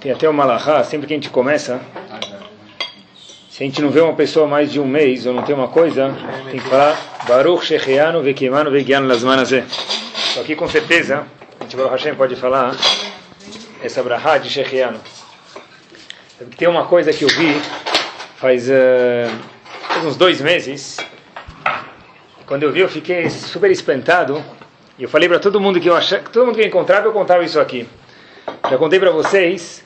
Tem até uma lahá, sempre que a gente começa, se a gente não vê uma pessoa mais de um mês ou não tem uma coisa, tem que falar Baruch Shechianu Vekimanu Vegianu Lasmanazé. Só que com certeza, a gente Baruch Hashem pode falar essa brahá de Shechianu. Tem uma coisa que eu vi faz, uh, faz uns dois meses. Quando eu vi, eu fiquei super espantado. E eu falei para todo mundo que eu achava, todo mundo que eu encontrava, eu contava isso aqui. Já contei para vocês,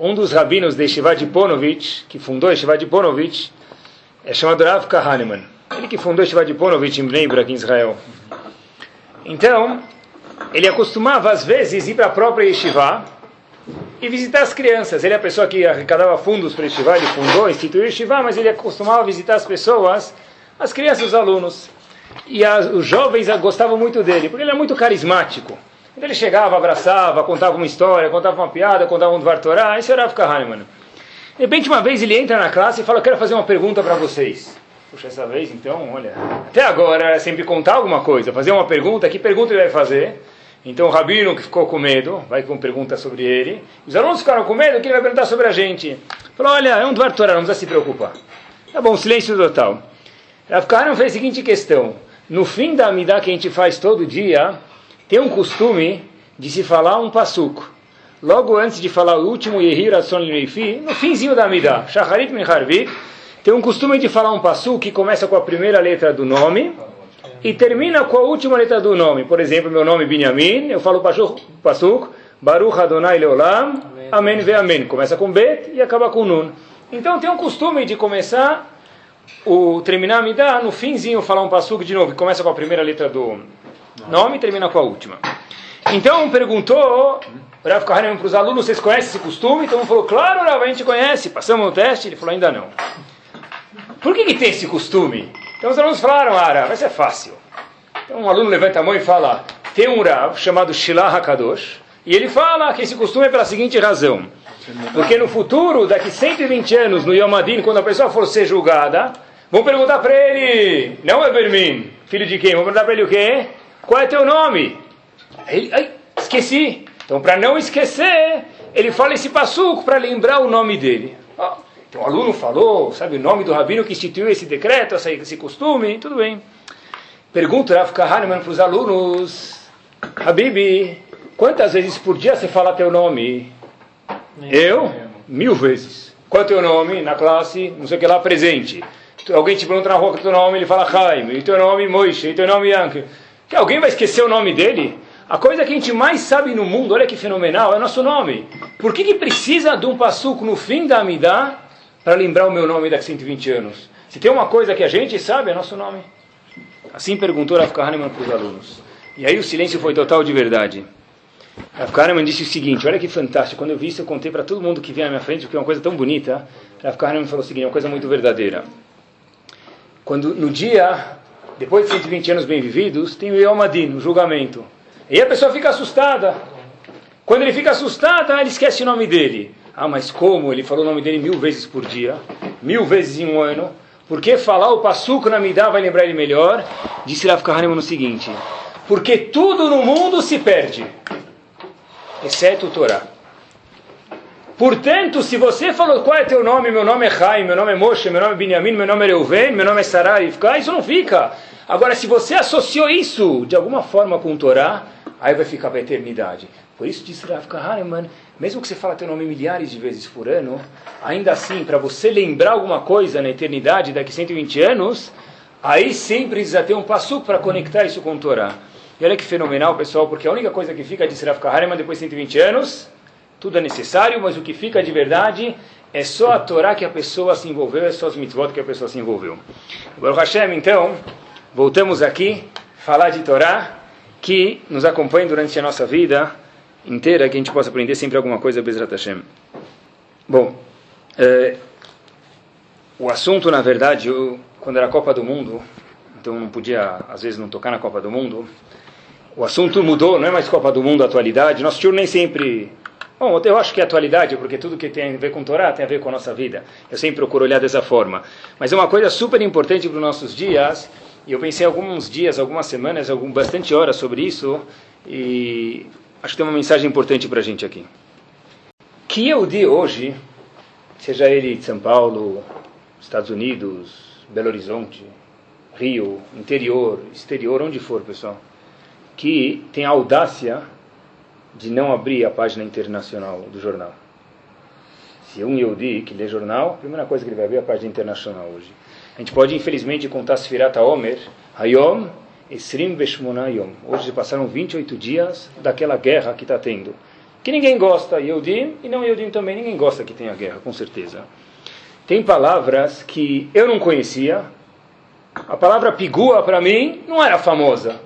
um dos rabinos de Shiva de que fundou Shiva de é chamado Rav Kahneman. Ele que fundou Shiva de em Bnei aqui em Israel. Então, ele acostumava às vezes ir para a própria Yeshiva e visitar as crianças. Ele é a pessoa que arrecadava fundos para Yeshiva, ele fundou, instituiu Yeshiva, mas ele acostumava visitar as pessoas, as crianças, os alunos. E as, os jovens gostavam muito dele, porque ele é muito carismático. Então ele chegava, abraçava, contava uma história, contava uma piada, contava um Dvar Torah, esse era Rav Kahneman. De repente, uma vez ele entra na classe e fala, quero fazer uma pergunta para vocês. Puxa, essa vez então, olha, até agora era sempre contar alguma coisa, fazer uma pergunta, que pergunta ele vai fazer? Então o Rabino que ficou com medo, vai com pergunta sobre ele, os alunos ficaram com medo, que ele vai perguntar sobre a gente. Falou, olha, é um Dvar Torah, não precisa se preocupar. Tá bom, silêncio total. Rav Kahneman fez a seguinte questão, no fim da Amidá que a gente faz todo dia, tem um costume de se falar um passuco. Logo antes de falar o último Yehir Ason Leifi, no finzinho da Amidá, Shacharit Minharvit, tem um costume de falar um passuco que começa com a primeira letra do nome e termina com a última letra do nome. Por exemplo, meu nome é Binyamin, eu falo passuco, Baruch Adonai Leolam, Amém ve Amém. Começa com Bet e acaba com Nun. Então tem um costume de começar o terminar a Amidá, no finzinho falar um passuco de novo, que começa com a primeira letra do nome termina com a última. Então perguntou Rav Kahneman para os alunos, vocês conhecem esse costume? Então um falou, claro, Rav, a gente conhece. Passamos no teste, ele falou, ainda não. Por que, que tem esse costume? Então os alunos falaram, ah, Rav, isso é fácil. Então um aluno levanta a mão e fala, tem um Rav chamado Shilah HaKadosh, e ele fala que esse costume é pela seguinte razão. Porque no futuro, daqui 120 anos, no Yom Adin, quando a pessoa for ser julgada, vão perguntar para ele, não é Bermin, filho de quem? Vão perguntar para ele o quê? Qual é teu nome? Ele, ai, esqueci. Então, para não esquecer, ele fala esse passuco para lembrar o nome dele. Oh, então, o aluno falou, sabe o nome do rabino que instituiu esse decreto, esse, esse costume, tudo bem. Pergunta Rav Kahneman para os alunos, Habibi, quantas vezes por dia você fala teu nome? Eu? Mil vezes. Qual é teu nome na classe? Não sei o que lá, presente. Alguém te pergunta na rua que teu nome, ele fala Jaime. E teu nome, Moishe. E teu nome, Yankee. Que alguém vai esquecer o nome dele? A coisa que a gente mais sabe no mundo, olha que fenomenal, é o nosso nome. Por que, que precisa de um passuco no fim da Amidá para lembrar o meu nome daqui a 120 anos? Se tem uma coisa que a gente sabe, é nosso nome. Assim perguntou Rav Kahneman para os alunos. E aí o silêncio foi total de verdade. Rav Kahneman disse o seguinte, olha que fantástico, quando eu vi isso eu contei para todo mundo que vinha à minha frente, porque é uma coisa tão bonita. Rav Kahneman falou o seguinte, é uma coisa muito verdadeira. Quando no dia depois de 120 anos bem vividos, tem o Yom Adin, o julgamento. E a pessoa fica assustada. Quando ele fica assustada, ele esquece o nome dele. Ah, mas como? Ele falou o nome dele mil vezes por dia, mil vezes em um ano. Por que falar o passuco na Midá vai lembrar ele melhor? Disse Rav Kahneman no seguinte: Porque tudo no mundo se perde, exceto o Torá. Portanto, se você falou qual é teu nome, meu nome é Chaim, meu nome é Moshe, meu nome é Binyamin, meu nome é Reuven, meu nome é Sarai, isso não fica. Agora, se você associou isso de alguma forma com o Torá, aí vai ficar para a eternidade. Por isso disse Rav Kahneman, mesmo que você fale teu nome milhares de vezes por ano, ainda assim, para você lembrar alguma coisa na eternidade, daqui 120 anos, aí sempre precisa ter um passo para conectar isso com o Torá. E olha que fenomenal, pessoal, porque a única coisa que fica, disse Rav Kahneman, depois de 120 anos, tudo é necessário, mas o que fica de verdade é só a Torá que a pessoa se envolveu, é só as mitzvot que a pessoa se envolveu. Baruch Hashem, então, voltamos aqui, falar de Torá, que nos acompanha durante a nossa vida inteira, que a gente possa aprender sempre alguma coisa, Bezrat Hashem. Bom, é, o assunto, na verdade, eu, quando era a Copa do Mundo, então não podia, às vezes, não tocar na Copa do Mundo, o assunto mudou, não é mais Copa do Mundo, atualidade, nosso tio nem sempre Bom, eu acho que é atualidade, porque tudo que tem a ver com Torá tem a ver com a nossa vida. Eu sempre procuro olhar dessa forma. Mas é uma coisa super importante para os nossos dias, e eu pensei alguns dias, algumas semanas, algum, bastante horas sobre isso, e acho que tem uma mensagem importante para a gente aqui. Que Yehudi hoje, seja ele de São Paulo, Estados Unidos, Belo Horizonte, Rio, interior, exterior, onde for, pessoal, que tem audácia de não abrir a página internacional do jornal. Se um Yehudi que lê jornal, a primeira coisa que ele vai ver é a página internacional hoje. A gente pode, infelizmente, contar Sfirata Omer, Hayom, Esrim Veshmona Yom. Hoje passaram 28 dias daquela guerra que está tendo. Que ninguém gosta, Yehudim, e não Yehudim também, ninguém gosta que tenha guerra, com certeza. Tem palavras que eu não conhecia. A palavra pigua, para mim, não era famosa.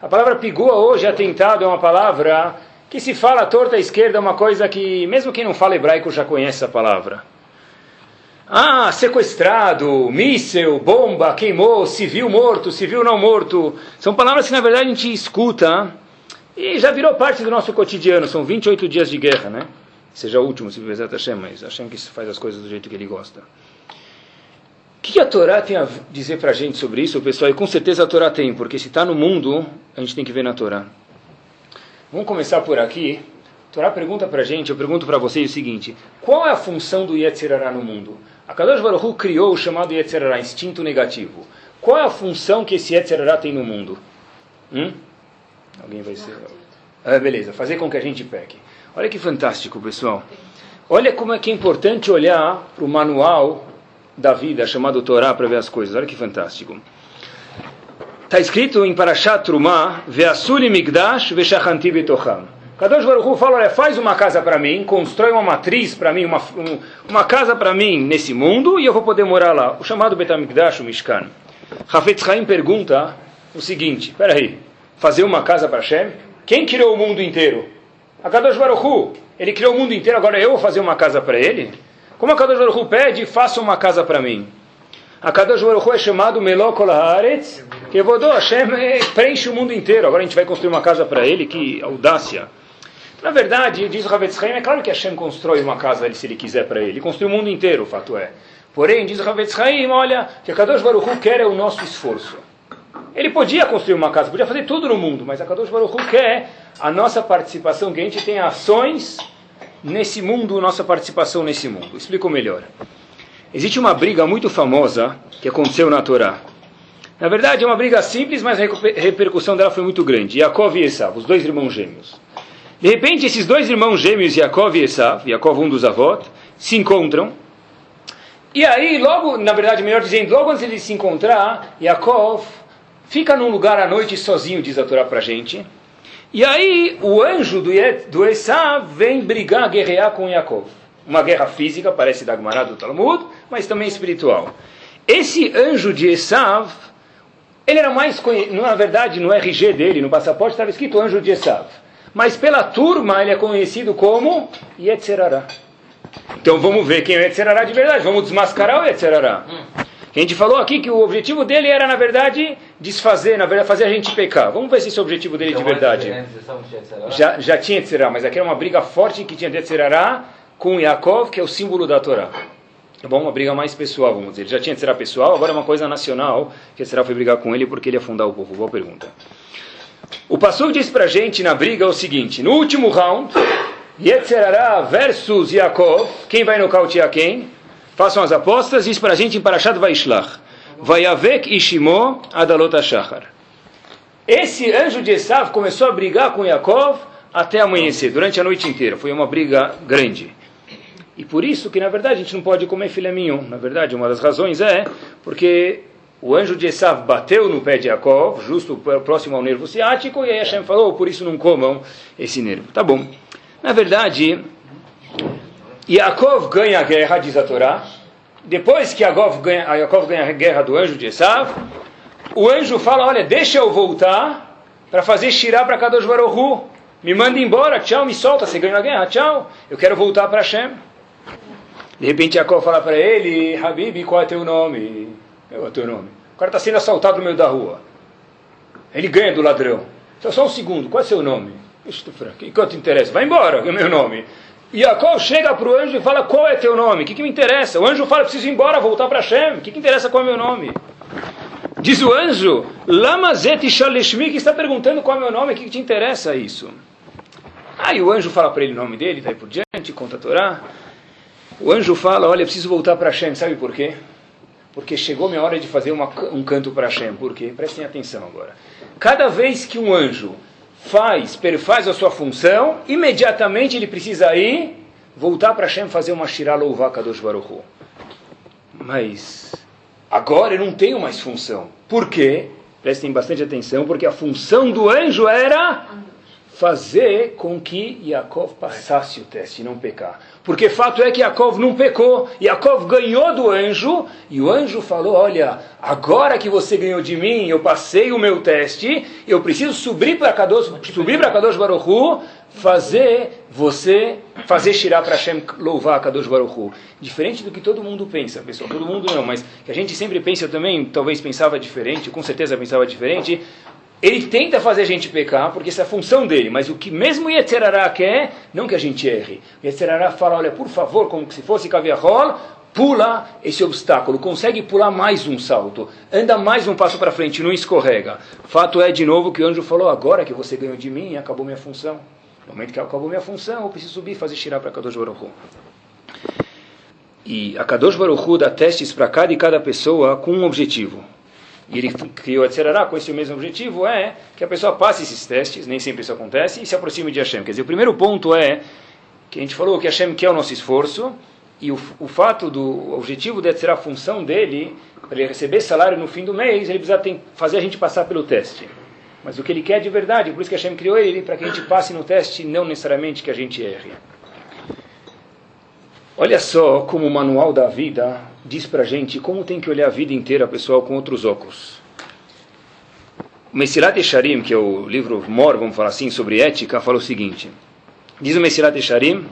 A palavra pigua hoje, atentado, é uma palavra que se fala torta à esquerda, é uma coisa que, mesmo quem não fala hebraico, já conhece essa palavra. Ah, sequestrado, míssel, bomba, queimou, civil morto, civil não morto. São palavras que na verdade a gente escuta e já virou parte do nosso cotidiano. São 28 dias de guerra, né? Seja o último, se Bezat Hashem, mas Hashem que faz as coisas do jeito que ele gosta. O que a Torá tem a dizer para a gente sobre isso, pessoal? E com certeza a Torá tem, porque se está no mundo, a gente tem que ver na Torá. Vamos começar por aqui. Torá pergunta para gente, eu pergunto para vocês o seguinte: qual é a função do Yetzirará no mundo? A Kadosh Baruch criou o chamado Yetzirará, instinto negativo. Qual é a função que esse Yetzirará tem no mundo? Hum? Alguém vai ser... Ah, beleza, fazer com que a gente peque. Olha que fantástico, pessoal. Olha como é que é importante olhar para o manual da vida, chamado Torá, para ver as coisas. Olha que fantástico. Está escrito em Parashat Trumah, Ve'asuli migdash ve'shachanti betocham. Kadosh Baruch Hu fala, olha, faz uma casa para mim, constrói uma matriz para mim, uma, um, uma casa para mim nesse mundo e eu vou poder morar lá. O chamado Betamikdash, o Mishkan. Hafetz Haim pergunta o seguinte, espera aí, fazer uma casa para Hashem? Quem criou o mundo inteiro? A Kadosh Baruch Hu. Ele criou o mundo inteiro, agora eu vou fazer uma casa para ele? Como a Kadosh Baruch Hu pede, faça uma casa para mim. A Kadosh Baruch Hu é chamado Melokol Haaretz, que Vodô Hashem preenche o mundo inteiro. Agora a gente vai construir uma casa para ele, que audácia. Na verdade, diz Ravetz Haim, é claro que Hashem constrói uma casa se ele quiser para ele. Ele o mundo inteiro, o fato é. Porém, diz Ravetz Haim, olha, que a Kadosh Baruch Hu quer é o nosso esforço. Ele podia construir uma casa, podia fazer tudo no mundo, mas a Kadosh Baruch Hu quer a nossa participação, que a gente tenha ações nesse mundo, nossa participação nesse mundo. Explico melhor. Existe uma briga muito famosa que aconteceu na Torá. Na verdade, é uma briga simples, mas a repercussão dela foi muito grande. Yaakov e Esav, os dois irmãos gêmeos. De repente, esses dois irmãos gêmeos, Yaakov e Esav, Yaakov um dos avós, se encontram. E aí, logo, na verdade, melhor dizendo, logo antes de se encontrar, Yaakov fica num lugar à noite sozinho, diz a Torá pra gente. E aí, o anjo do, do Esav vem brigar, guerrear com Yaakov. Uma guerra física, parece da Gemara do Talmud, mas também espiritual. Esse anjo de Esav, ele era mais conhecido, na verdade, no RG dele, no passaporte, estava escrito anjo de Esav. Mas pela turma ele é conhecido como Yetzerará. Então vamos ver quem é o Yetzerará de verdade. Vamos desmascarar o Yetzerará. A gente falou aqui que o objetivo dele era, na verdade, desfazer, na verdade, fazer a gente pecar. Vamos ver se esse é o objetivo dele de verdade. Já, já tinha Yetzerará, mas aqui era uma briga forte que tinha Yetzerará com Yaakov, que é o símbolo da Torá. É bom, uma briga mais pessoal, vamos dizer. Ele já tinha Yetzerará pessoal, agora é uma coisa nacional, que Yetzerará foi brigar com ele porque ele ia fundar o povo. Boa pergunta. O Passuk diz pra gente na briga o seguinte: no último round, Yetzerará versus Yaakov, quem vai nocautear quem? Façam as apostas, diz pra gente em Parashat Vaishlach: Vayavek Ishimo Adalot Shachar. Esse anjo de Esav começou a brigar com Yaakov até amanhecer, durante a noite inteira. Foi uma briga grande. E por isso que, na verdade, a gente não pode comer filé mignon. Na verdade, uma das razões é porque o anjo de Esav bateu no pé de Jacob, justo próximo ao nervo ciático, e aí Hashem falou, por isso não comam esse nervo. Tá bom. Na verdade, Yaakov ganha a guerra, diz a Torá. Depois que Yaakov ganha, Yaakov ganha a guerra do anjo de Esav, o anjo fala, olha, deixa eu voltar para fazer Shirá para Kadosh Baruch Me manda embora, tchau, me solta, você ganhou a guerra, tchau. Eu quero voltar para Hashem. De repente Yaakov fala para ele, Habib, qual é teu nome? É o teu nome. O cara está sendo assaltado no meio da rua. Ele ganha do ladrão. Então, só um segundo, qual é seu nome? Isso, Frank, que quanto interessa? Vai embora, é o meu nome. Jacob chega para o anjo e fala, qual é teu nome? O que, que me interessa? O anjo fala, preciso ir embora, voltar para Hashem. O que, que interessa qual é o meu nome? Diz o anjo, Lamazet Shaleshmi, que está perguntando qual é o meu nome, o que, que te interessa isso? Aí o anjo fala para ele o nome dele, daí por diante, conta a Torá. O anjo fala, olha, preciso voltar para Hashem, sabe por quê? Porque chegou minha hora de fazer uma, um canto para Hashem. Por quê? Prestem atenção agora. Cada vez que um anjo faz, perfaz a sua função, imediatamente ele precisa ir, voltar para Hashem fazer uma shirah louvar Kadosh Baruch Hu. Mas agora eu não tenho mais função. Por quê? Prestem bastante atenção, porque a função do anjo era fazer com que Yaakov passasse o teste e não pecar. Porque fato é que Yaakov não pecou. Yaakov ganhou do anjo e o anjo falou: Olha, agora que você ganhou de mim, eu passei o meu teste, eu preciso subir para Kadosh, subir para Kadosh Baruchu, fazer você fazer Shirah para Hashem louvar Kadosh Baruchu. Diferente do que todo mundo pensa, pessoal. Todo mundo não, mas que a gente sempre pensa também, talvez pensava diferente, com certeza pensava diferente. Ele tenta fazer a gente pecar, porque essa é a função dele, mas o que mesmo Yetzerará quer, não que a gente erre. Yetzerará fala, olha, por favor, como se fosse Kaviahol, pula esse obstáculo, consegue pular mais um salto, anda mais um passo para frente, não escorrega. Fato é, de novo, que o anjo falou, agora que você ganhou de mim, acabou minha função. No momento que acabou minha função, eu preciso subir e fazer tirar para Kadosh Baruch E a Kadosh dá testes para cada e cada pessoa com um objetivo. E ele criou a Tzerará com esse mesmo objetivo, é que a pessoa passe esses testes, nem sempre isso acontece, e se aproxime de Hashem. Quer dizer, o primeiro ponto é que a gente falou que Hashem quer o nosso esforço, e o, o fato do objetivo de ser a função dele, para ele receber salário no fim do mês, ele precisa tem, fazer a gente passar pelo teste. Mas o que ele quer de verdade, por isso que Hashem criou ele, para que a gente passe no teste, não necessariamente que a gente erre. Olha só como o manual da vida diz para gente como tem que olhar a vida inteira, pessoal, com outros óculos. O Messilat Esharim, que é o livro mor, vamos falar assim, sobre ética, fala o seguinte. Diz o Messilat Esharim,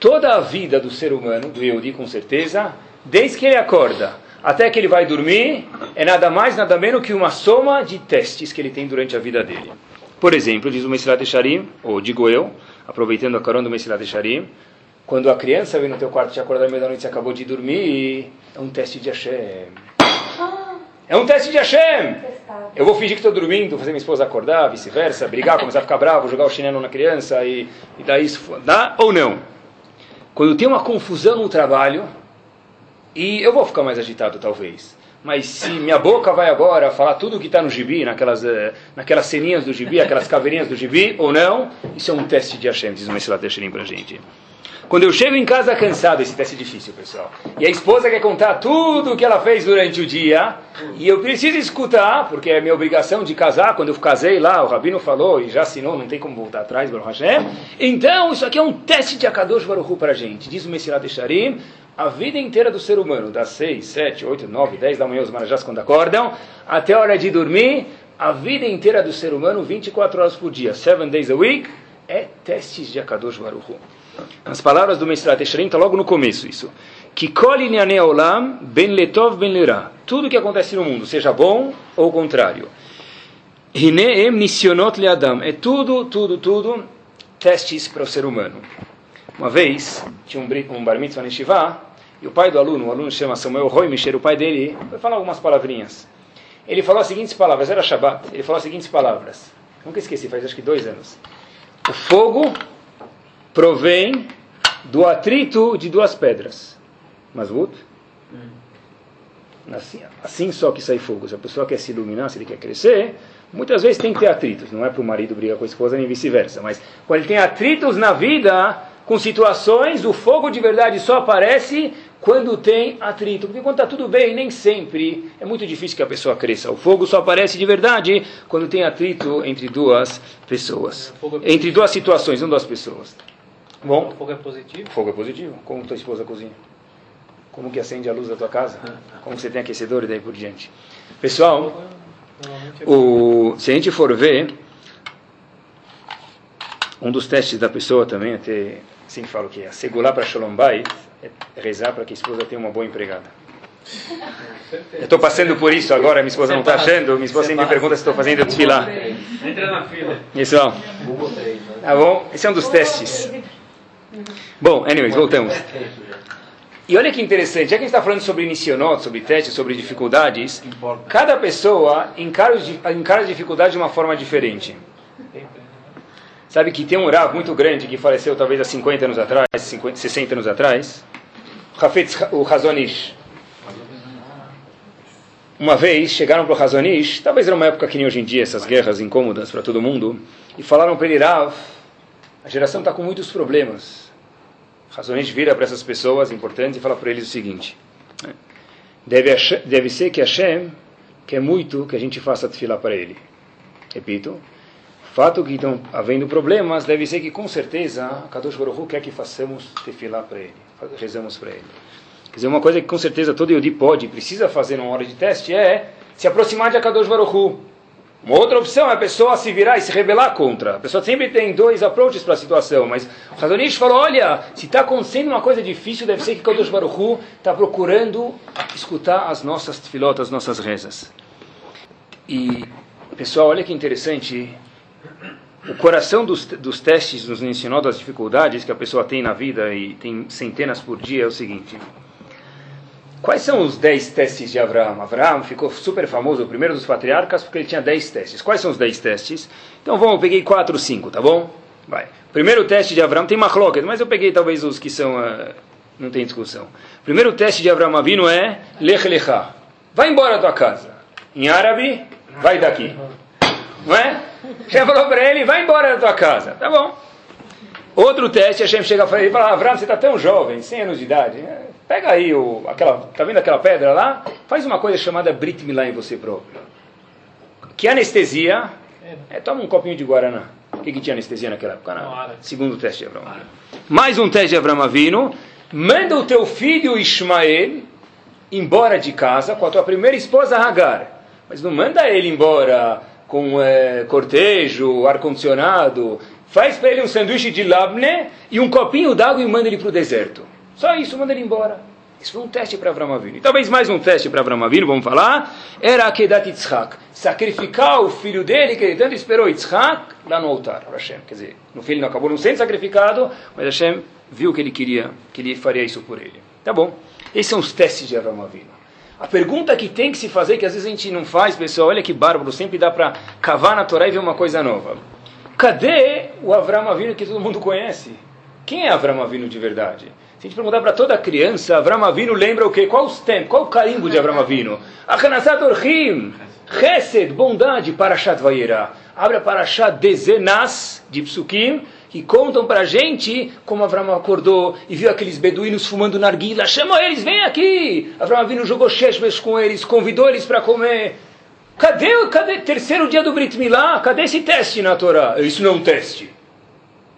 toda a vida do ser humano, do Yehudi com certeza, desde que ele acorda até que ele vai dormir, é nada mais, nada menos que uma soma de testes que ele tem durante a vida dele. Por exemplo, diz o Messilat Esharim, ou digo eu, aproveitando a carona do Messilat Esharim, quando a criança vem no teu quarto te acordar meia da noite e acabou de dormir, é um teste de Hashem. É um teste de Hashem. Eu vou fingir que estou dormindo, fazer minha esposa acordar, vice-versa, brigar, começar a ficar bravo, jogar o chinelo na criança e, e daí isso. Dá ou não? Quando tem uma confusão no trabalho, e eu vou ficar mais agitado talvez. Mas se minha boca vai agora falar tudo o que está no gibi, naquelas, uh, naquelas ceninhas do gibi, aquelas caveirinhas do gibi, ou não, isso é um teste de Hashem, diz o Messilat Hashem para a gente. Quando eu chego em casa cansado, esse teste é difícil, pessoal. E a esposa quer contar tudo o que ela fez durante o dia, e eu preciso escutar, porque é minha obrigação de casar. Quando eu casei lá, o rabino falou e já assinou, não tem como voltar atrás, Baruch Hashem. Então, isso aqui é um teste de Akadosh Baruch para a gente. Diz o Messilat Sharim, a vida inteira do ser humano, das 6, 7, 8, 9, 10 da manhã, os marajás quando acordam, até a hora de dormir, a vida inteira do ser humano, 24 horas por dia, 7 days a week, é testes de Akadosh Baruch as palavras do Mestrat Esharim está logo no começo isso. Que olam ben letov ben lera. Tudo que acontece no mundo, seja bom ou contrário. Hineem nisionot leadam. É tudo, tudo, tudo testes para o ser humano. Uma vez, tinha um, um bar mitzvah e o pai do aluno, o aluno chama Samuel Roy Michel, o pai dele, foi falar algumas palavrinhas. Ele falou as seguintes palavras, era Shabbat, ele falou as seguintes palavras. Nunca esqueci, faz acho que dois anos. O fogo provém do atrito de duas pedras. Mas Hum. Assim, assim só que sai fogo. Se a pessoa quer se iluminar, se ele quer crescer, muitas vezes tem que ter atritos. Não é para o marido brigar com a esposa nem vice-versa. Mas quando ele tem atritos na vida, com situações, o fogo de verdade só aparece quando tem atrito. Porque quando está tudo bem, nem sempre é muito difícil que a pessoa cresça. O fogo só aparece de verdade quando tem atrito entre duas pessoas. É entre duas situações, não duas pessoas. Bom. O fogo é positivo? Fogo é positivo. Como tua esposa cozinha? Como que acende a luz da tua casa? Como você tem aquecedor e daí por diante? Pessoal, é o, se a gente for ver, um dos testes da pessoa também, até assim falo que é segurar para Shalom Bait, é rezar para que a esposa tenha uma boa empregada. Eu estou passando por isso agora, minha esposa não está achando. Minha esposa sempre me pergunta se estou fazendo desfilar. Entra na fila. Isso. Tá bom? Esse é um dos testes. Bom, anyways, voltamos. E olha que interessante, já que a gente está falando sobre inicionot, sobre testes, sobre dificuldades, cada pessoa encara, encara as dificuldades de uma forma diferente. Sabe que tem um Rav muito grande que faleceu talvez há 50 anos atrás, 50, 60 anos atrás, o Hazonish. Uma vez chegaram para o Hazonish, talvez era uma época que nem hoje em dia, essas guerras incômodas para todo mundo, e falaram para ele, Rav, a geração está com muitos problemas. Razonete vira para essas pessoas importantes e fala para eles o seguinte: né? deve, deve ser que Hashem quer muito que a gente faça tefilá para ele. Repito, fato que estão havendo problemas, deve ser que com certeza Kadosh Baruch quer que façamos tefilá para ele, rezamos para ele. Quer dizer, uma coisa que com certeza todo Yodi pode, precisa fazer numa hora de teste é se aproximar de Akadosh Baruch uma outra opção é a pessoa se virar e se rebelar contra. A pessoa sempre tem dois approaches para a situação, mas o Hazonish falou, olha, se está acontecendo uma coisa difícil, deve ser que Kadosh Baruch está procurando escutar as nossas filotas, as nossas rezas. E, pessoal, olha que interessante, o coração dos, dos testes nos ensinou das dificuldades que a pessoa tem na vida, e tem centenas por dia, é o seguinte... Quais são os dez testes de Abraão? Abraão ficou super famoso, o primeiro dos patriarcas, porque ele tinha dez testes. Quais são os dez testes? Então vamos, eu peguei quatro, cinco, tá bom? Vai. Primeiro teste de Abraão tem machloket, mas eu peguei talvez os que são, uh, não tem discussão. Primeiro teste de Abraão Avino é Lech Lecha. Vai embora da tua casa. Em árabe, vai daqui. Não é? Já falou para ele, vai embora da tua casa. Tá bom. Outro teste, Hashem chega e fala, Abraão, você está tão jovem, 100 anos de idade, Pega aí o, aquela, tá vendo aquela pedra lá? Faz uma coisa chamada Brit Milá em você próprio. Que anestesia? É, toma um copinho de guaraná. O que, que tinha anestesia naquela época? Não. Segundo teste de Abraão. Mais um teste de Abraão Avino. Manda o teu filho Ismael embora de casa com a tua primeira esposa Hagar. Mas não manda ele embora com é, cortejo, ar-condicionado. Faz para ele um sanduíche de labne e um copinho d'água e manda ele para o deserto. Só isso, manda ele embora. Isso foi um teste para Avram Avinu. E talvez mais um teste para Avram Avinu, vamos falar, era Akedat Yitzhak. Sacrificar o filho dele, que ele tanto esperou, Yitzhak, lá no altar, Hashem. Quer dizer, no filho não acabou não sendo sacrificado, mas Hashem viu que ele queria, que ele faria isso por ele. Tá bom. Esses são os testes de Avram Avinu. A pergunta que tem que se fazer, que às vezes a gente não faz, pessoal, olha que bárbaro, sempre dá para cavar na Torá e ver uma coisa nova. Cadê o Avram Avinu que todo mundo conhece? Quem é Avram Avinu de verdade? Se a gente perguntar para toda criança, Avram Avinu lembra o quê? Qual os tempos? Qual o carimbo de Avram Avinu? Achanasat Orhim, Chesed, bondade, Parashat Vayera. Abre a Parashat Dezenas, de Psukim, que contam para a gente como Avram acordou e viu aqueles beduínos fumando narguila. Chama eles, vem aqui! Avram Avinu jogou sheshbesh com eles, convidou eles para comer. Cadê, cadê terceiro dia do Brit Milá? Cadê esse teste na Torá? Isso não é um teste.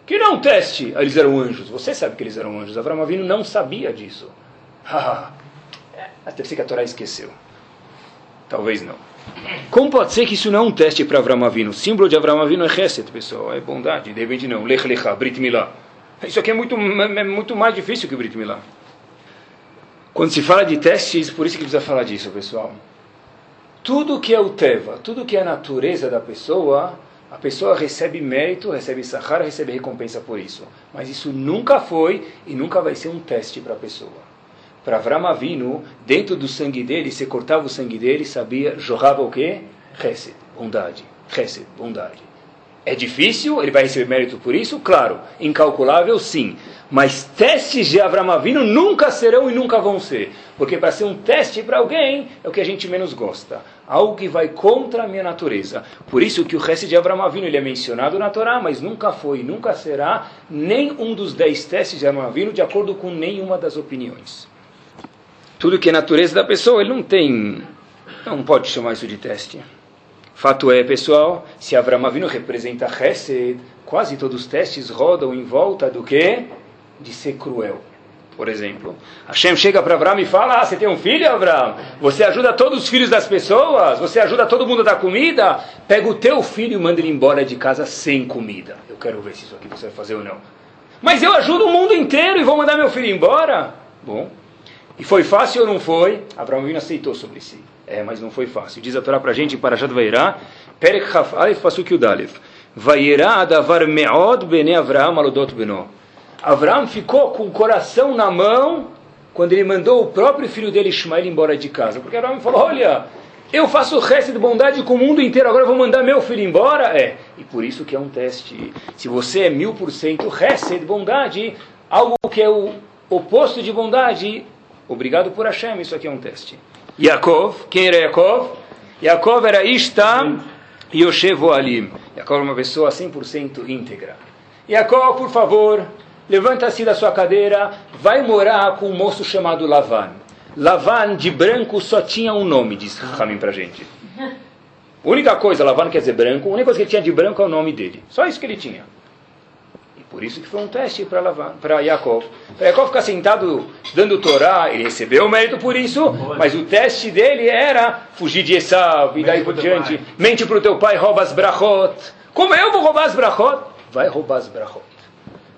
Que não teste. Eles eram anjos. Você sabe que eles eram anjos. Avram Avinu não sabia disso. Até que a Torá esqueceu. Talvez não. Como pode ser que isso não é um teste para Avram Avinu? O símbolo de Avram Avinu é Chesed, pessoal. É bondade. De repente não. Lech Lecha, Brit Milá. Isso aqui é muito, é muito mais difícil que Brit Milá. Quando se fala de testes, por isso que precisa falar disso, pessoal. Tudo que é o Teva, tudo que é a natureza da pessoa, a pessoa recebe mérito, recebe sahara, recebe recompensa por isso. Mas isso nunca foi e nunca vai ser um teste para a pessoa. Para Avram Avinu, dentro do sangue dele, se cortava o sangue dele, sabia, jorrava o quê? Chesed, bondade. Chesed, bondade. É difícil, ele vai receber mérito por isso? Claro. Incalculável, sim. Mas testes de Avram Avinu nunca serão e nunca vão ser. Porque para ser um teste para alguém é o que a gente menos gosta. Algo que vai contra a minha natureza. Por isso que o resto de Avram Avinu ele é mencionado na Torá, mas nunca foi nunca será nem um dos dez testes de Avram Avinu de acordo com nenhuma das opiniões. Tudo que é natureza da pessoa, ele não tem... Não pode chamar isso de teste. Fato é, pessoal, se Avram Avinu representa Hesed, quase todos os testes rodam em volta do que? De ser cruel. Por exemplo, Hashem chega para Avram e fala: ah, Você tem um filho, Avram? Você ajuda todos os filhos das pessoas? Você ajuda todo mundo a dar comida? Pega o teu filho e manda ele embora de casa sem comida. Eu quero ver se isso aqui você vai fazer ou não. Mas eu ajudo o mundo inteiro e vou mandar meu filho embora? Bom, e foi fácil ou não foi? Avinu aceitou sobre si. É, mas não foi fácil. Diz a Torá para a gente em Parashat Vairá, Perek Chaf Alef Pasuk Yudalef. Vairá adavar me'od bene Avraham alodot beno. Avraham ficou com o coração na mão quando ele mandou o próprio filho dele Ishmael embora de casa. Porque Avraham falou, olha, Eu faço resto de bondade com o mundo inteiro, agora eu vou mandar meu filho embora? É. E por isso que é um teste. Se você é mil por cento resto de bondade, algo que é o oposto de bondade, obrigado por Hashem, isso aqui é um teste. Yaakov, quem era Yaakov? Yaakov era Ishtam Yoshevo Alim. Yaakov era uma pessoa 100% íntegra. Yaakov, por favor, levanta-se da sua cadeira, vai morar com um moço chamado Lavan. Lavan, de branco, só tinha um nome, diz Ramin pra gente. A única coisa, Lavan quer dizer branco, a única coisa que ele tinha de branco é o nome dele. Só isso que ele tinha. E por isso que foi um teste para Lavan, para Yaakov. Para Yaakov ficar sentado dando Torá, ele recebeu o mérito por isso, mas o teste dele era fugir de Esav e daí por diante. Mente para o teu pai, rouba as brachot. Como eu vou roubar as brachot? Vai roubar as brachot.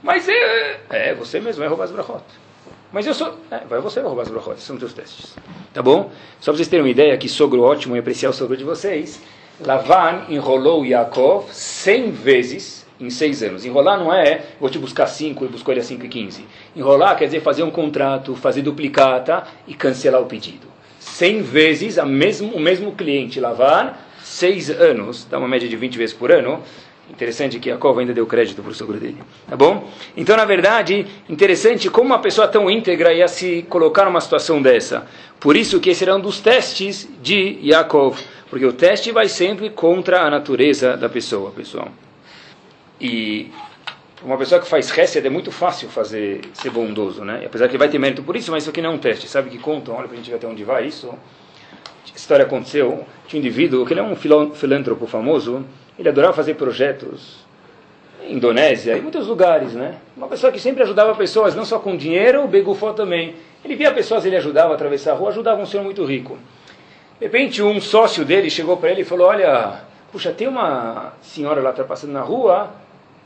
Mas é, é você mesmo vai roubar as brachot. Mas eu sou. É, vai você roubar as brachot, são teus testes. Tá bom? Só para vocês terem uma ideia, que sogro ótimo e apreciar o sogro de vocês. Lavan enrolou Yaakov cem vezes em seis anos. Enrolar não é vou te buscar cinco e buscou ele a cinco e quinze. Enrolar quer dizer fazer um contrato, fazer duplicata e cancelar o pedido. Cem vezes a mesmo, o mesmo cliente Lavan, seis anos, dá uma média de 20 vezes por ano, Interessante que Jacob ainda deu crédito para o sogro dele. Tá bom? Então, na verdade, interessante como uma pessoa tão íntegra ia se colocar numa situação dessa. Por isso que esse era um dos testes de Yaakov. Porque o teste vai sempre contra a natureza da pessoa, pessoal. E uma pessoa que faz Hesed é muito fácil fazer ser bondoso, né? Apesar que vai ter mérito por isso, mas isso aqui não é um teste. Sabe que contam? Olha para a gente ver até onde vai isso. A história aconteceu. Tinha um indivíduo que ele é um filântropo famoso ele adorava fazer projetos em Indonésia e muitos lugares, né? Uma pessoa que sempre ajudava pessoas, não só com dinheiro, o Begufó também. Ele via pessoas, ele ajudava a atravessar a rua, ajudava um senhor muito rico. De repente, um sócio dele chegou para ele e falou: Olha, puxa, tem uma senhora lá passando na rua,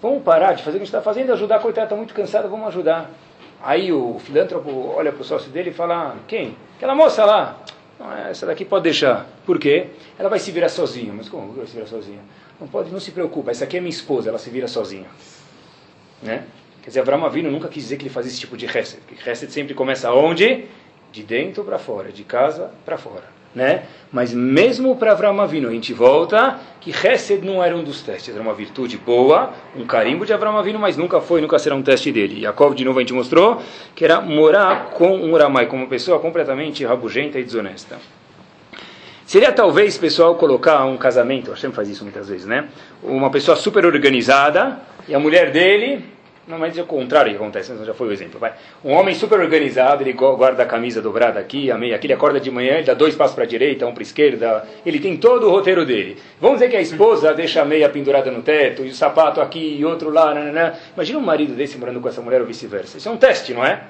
vamos parar de fazer o que a gente está fazendo, ajudar, coitada, está muito cansada, vamos ajudar. Aí o filântropo olha para o sócio dele e fala: Quem? Aquela moça lá. Essa daqui pode deixar. Por quê? Ela vai se virar sozinha. Mas como vai se virar sozinha? Não pode, não se preocupa, essa aqui é minha esposa, ela se vira sozinha. Né? Quer dizer, Abraão Avino nunca quis dizer que ele fazia esse tipo de reset. Porque reset sempre começa onde? De dentro para fora, de casa para fora. Né? Mas mesmo para Abraão Avino, a gente volta que reset não era um dos testes, era uma virtude boa, um carimbo de Abraão Avino, mas nunca foi, nunca será um teste dele. Jacob, de novo, a gente mostrou que era morar com um Uramai, com uma pessoa completamente rabugenta e desonesta. Seria talvez, pessoal, colocar um casamento, a Hashem faz isso muitas vezes, né? Uma pessoa super organizada e a mulher dele, normalmente é o contrário que acontece, já foi o exemplo. Vai. Um homem super organizado, ele guarda a camisa dobrada aqui, a meia aqui, ele acorda de manhã, ele dá dois passos para a direita, um para a esquerda, ele tem todo o roteiro dele. Vamos dizer que a esposa deixa a meia pendurada no teto, e o sapato aqui e outro lá, nananã. Imagina um marido desse morando com essa mulher ou vice-versa. Isso é um teste, não é?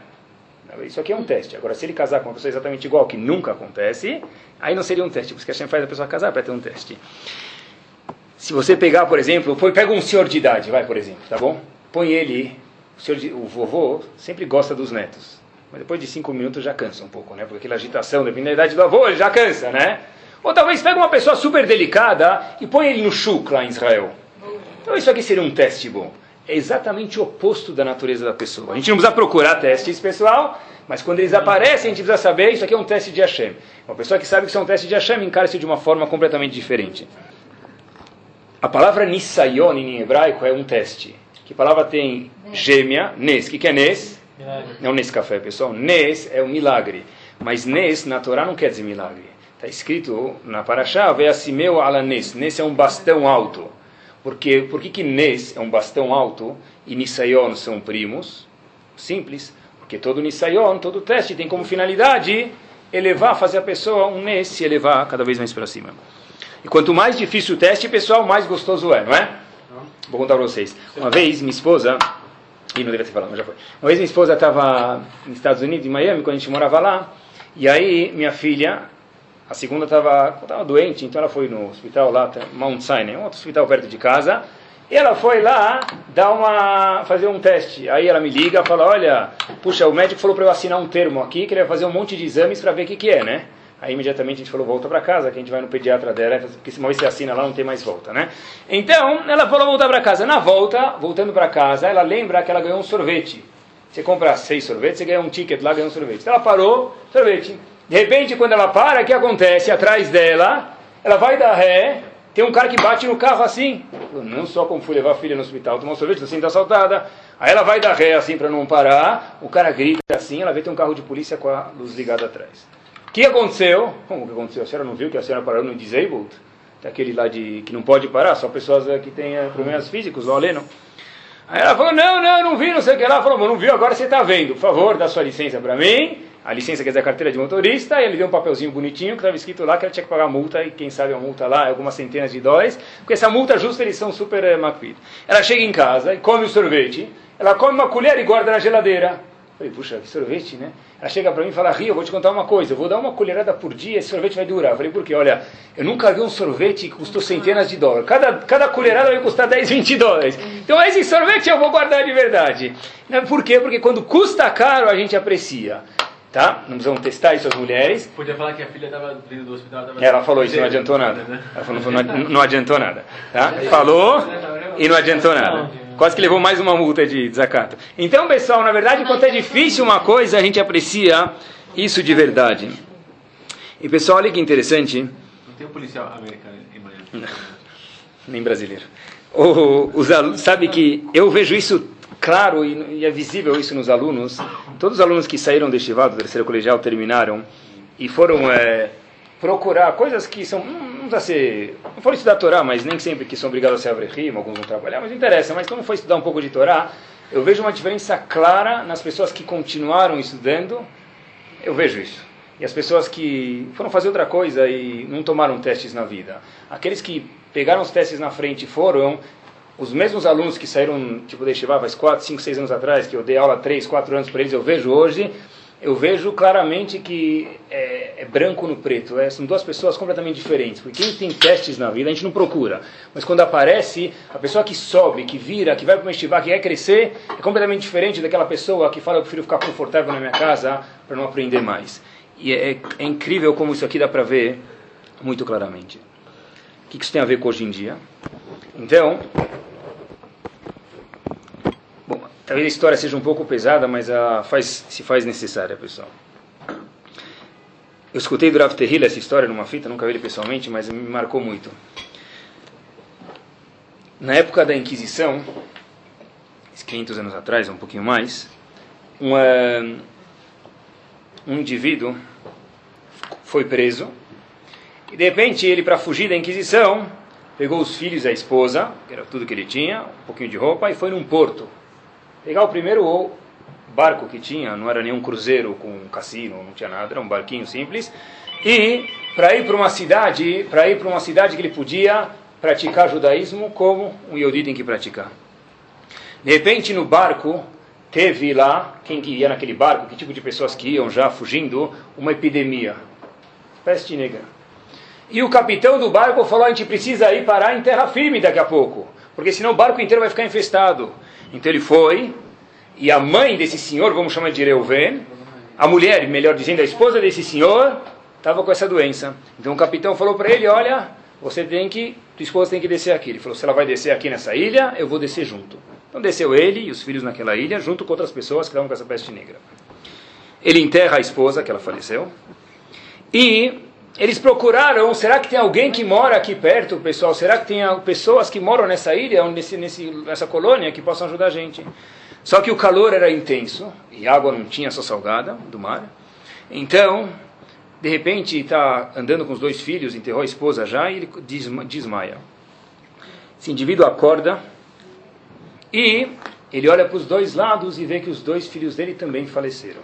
Isso aqui é um teste. Agora, se ele casar com uma pessoa exatamente igual, que nunca acontece, aí não seria um teste. Por isso que a gente faz a pessoa casar para ter um teste. Se você pegar, por exemplo, pega um senhor de idade, vai, por exemplo, tá bom? Põe ele, o, senhor de, o vovô sempre gosta dos netos. Mas depois de cinco minutos já cansa um pouco, né? Porque aquela agitação, da idade do avô, ele já cansa, né? Ou talvez pega uma pessoa super delicada e põe ele no chuk lá em Israel. Então isso aqui seria um teste bom é exatamente o oposto da natureza da pessoa. A gente não precisa procurar testes, pessoal, mas quando eles aparecem, a gente precisa saber, isso aqui é um teste de Hashem. Uma pessoa que sabe que isso é um teste de Hashem encara isso de uma forma completamente diferente. A palavra Nisayon em hebraico é um teste. Que palavra tem gêmea? Nes. O que, que é Nes? Milagre. Não Nes café, pessoal. Nes é um milagre. Mas Nes na Torá não quer dizer milagre. Está escrito na Parashá, Veasimeu ala Nes. Nes é um bastão alto. Porque, por que, que Nes é um bastão alto e Nisayon são primos? Simples. Porque todo Nisayon, todo teste tem como finalidade elevar, fazer a pessoa um Nes se elevar cada vez mais para cima. E quanto mais difícil o teste, pessoal, mais gostoso é, não é? Vou contar para vocês. Uma vez, minha esposa, e não deve ter falado, mas já foi. Uma vez minha esposa estava nos Estados Unidos, em Miami, quando a gente morava lá, e aí minha filha, a segunda estava doente, então ela foi no hospital lá, Mount Sinai, um outro hospital perto de casa. E ela foi lá dar uma, fazer um teste. Aí ela me liga fala: Olha, puxa, o médico falou para eu assinar um termo aqui, que ele vai fazer um monte de exames para ver o que, que é, né? Aí imediatamente a gente falou: Volta para casa, que a gente vai no pediatra dela, porque se você assina lá não tem mais volta, né? Então ela falou: Voltar para casa. Na volta, voltando para casa, ela lembra que ela ganhou um sorvete. Você compra seis sorvetes, você ganha um ticket lá, ganha um sorvete. Então ela parou, sorvete. De repente, quando ela para, o que acontece? Atrás dela, ela vai dar ré, tem um cara que bate no carro assim. Não só como fui levar a filha no hospital, tomar um sorvete, assim, está assaltada. Aí ela vai dar ré assim para não parar, o cara grita assim, ela vê tem um carro de polícia com a luz ligada atrás. O que aconteceu? Como que aconteceu? A senhora não viu que a senhora parou no disabled? Daquele lá de que não pode parar, só pessoas que têm eh, problemas físicos, não não. Aí ela falou, não, não, não vi, não sei o que lá. Ela falou, não viu, agora você está vendo. Por favor, dá sua licença para mim. A licença quer dizer a carteira de motorista. E ele deu um papelzinho bonitinho que estava escrito lá que ela tinha que pagar multa. E quem sabe a multa lá é algumas centenas de dólares. Porque essa multa justa eles são super é, Ela chega em casa e come o sorvete. Ela come uma colher e guarda na geladeira. Falei, puxa, que sorvete, né? Ela chega para mim e fala, Rio, eu vou te contar uma coisa, eu vou dar uma colherada por dia, esse sorvete vai durar. falei, por quê? Olha, eu nunca vi um sorvete que custou centenas de dólares. Cada, cada colherada vai custar 10, 20 dólares. Então esse sorvete eu vou guardar de verdade. Por quê? Porque quando custa caro, a gente aprecia. Tá? Não precisamos testar isso as mulheres. Podia falar que a filha estava vindo do hospital. Ela falou isso, não adiantou nada. Né? Ela falou, não, não adiantou nada. Tá? Falou e não adiantou nada. Quase que levou mais uma multa de desacato. Então, pessoal, na verdade, quando é difícil uma coisa, a gente aprecia isso de verdade. E, pessoal, olha que interessante. Não tem um policial americano em Miami. Nem brasileiro. O, os alunos, sabe que eu vejo isso claro e, e, é visível isso nos alunos. Todos os alunos que saíram deste Estival, do terceiro colegial, terminaram e foram é, procurar coisas que são, não precisa ser, não foram estudar Torá, mas nem sempre que são obrigados a ser avrehim, alguns vão trabalhar, mas não interessa. Mas como foi estudar um pouco de Torá, eu vejo uma diferença clara nas pessoas que continuaram estudando, eu vejo isso. E as pessoas que foram fazer outra coisa e não tomaram testes na vida. Aqueles que pegaram os testes na frente e foram, os mesmos alunos que saíram, tipo, de Shiva faz 4, 5, 6 anos atrás, que eu dei aula 3, 4 anos para eles, eu vejo hoje, eu vejo claramente que é, é branco no preto. É, são duas pessoas completamente diferentes. Porque quem tem testes na vida, a gente não procura. Mas quando aparece, a pessoa que sobe, que vira, que vai para o estivar, que quer crescer, é completamente diferente daquela pessoa que fala, eu prefiro ficar confortável na minha casa para não aprender mais. E é, é, incrível como isso aqui dá para ver muito claramente. O que isso tem a ver com hoje em dia? Então, Talvez a história seja um pouco pesada, mas a faz, se faz necessária, pessoal. Eu escutei do Rav Tehila essa história numa fita, nunca vi ele pessoalmente, mas me marcou muito. Na época da Inquisição, 500 anos atrás, um pouquinho mais, um, um indivíduo foi preso e de repente ele, para fugir da Inquisição, pegou os filhos e a esposa, que era tudo que ele tinha, um pouquinho de roupa, e foi num porto pegar o primeiro barco que tinha, não era nenhum cruzeiro com um cassino, não tinha nada, era um barquinho simples, e para ir para uma cidade, para ir para uma cidade que ele podia praticar judaísmo como um Yodi tem que praticar. De repente no barco teve lá, quem que ia naquele barco, que tipo de pessoas que iam já fugindo, uma epidemia, peste negra. E o capitão do barco falou: a gente precisa ir parar em terra firme daqui a pouco, porque senão o barco inteiro vai ficar infestado. Então ele foi, e a mãe desse senhor, vamos chamar de Reuven, a mulher, melhor dizendo, a esposa desse senhor, estava com essa doença. Então o capitão falou para ele: Olha, você tem que, tua esposa tem que descer aqui. Ele falou: Se ela vai descer aqui nessa ilha, eu vou descer junto. Então desceu ele e os filhos naquela ilha, junto com outras pessoas que estavam com essa peste negra. Ele enterra a esposa, que ela faleceu, e eles procuraram, será que tem alguém que mora aqui perto, pessoal? Será que tem pessoas que moram nessa ilha, nesse, nessa colônia, que possam ajudar a gente? Só que o calor era intenso, e a água não tinha só salgada do mar. Então, de repente, está andando com os dois filhos, enterrou a esposa já, e ele desmaia. Esse indivíduo acorda, e ele olha para os dois lados e vê que os dois filhos dele também faleceram.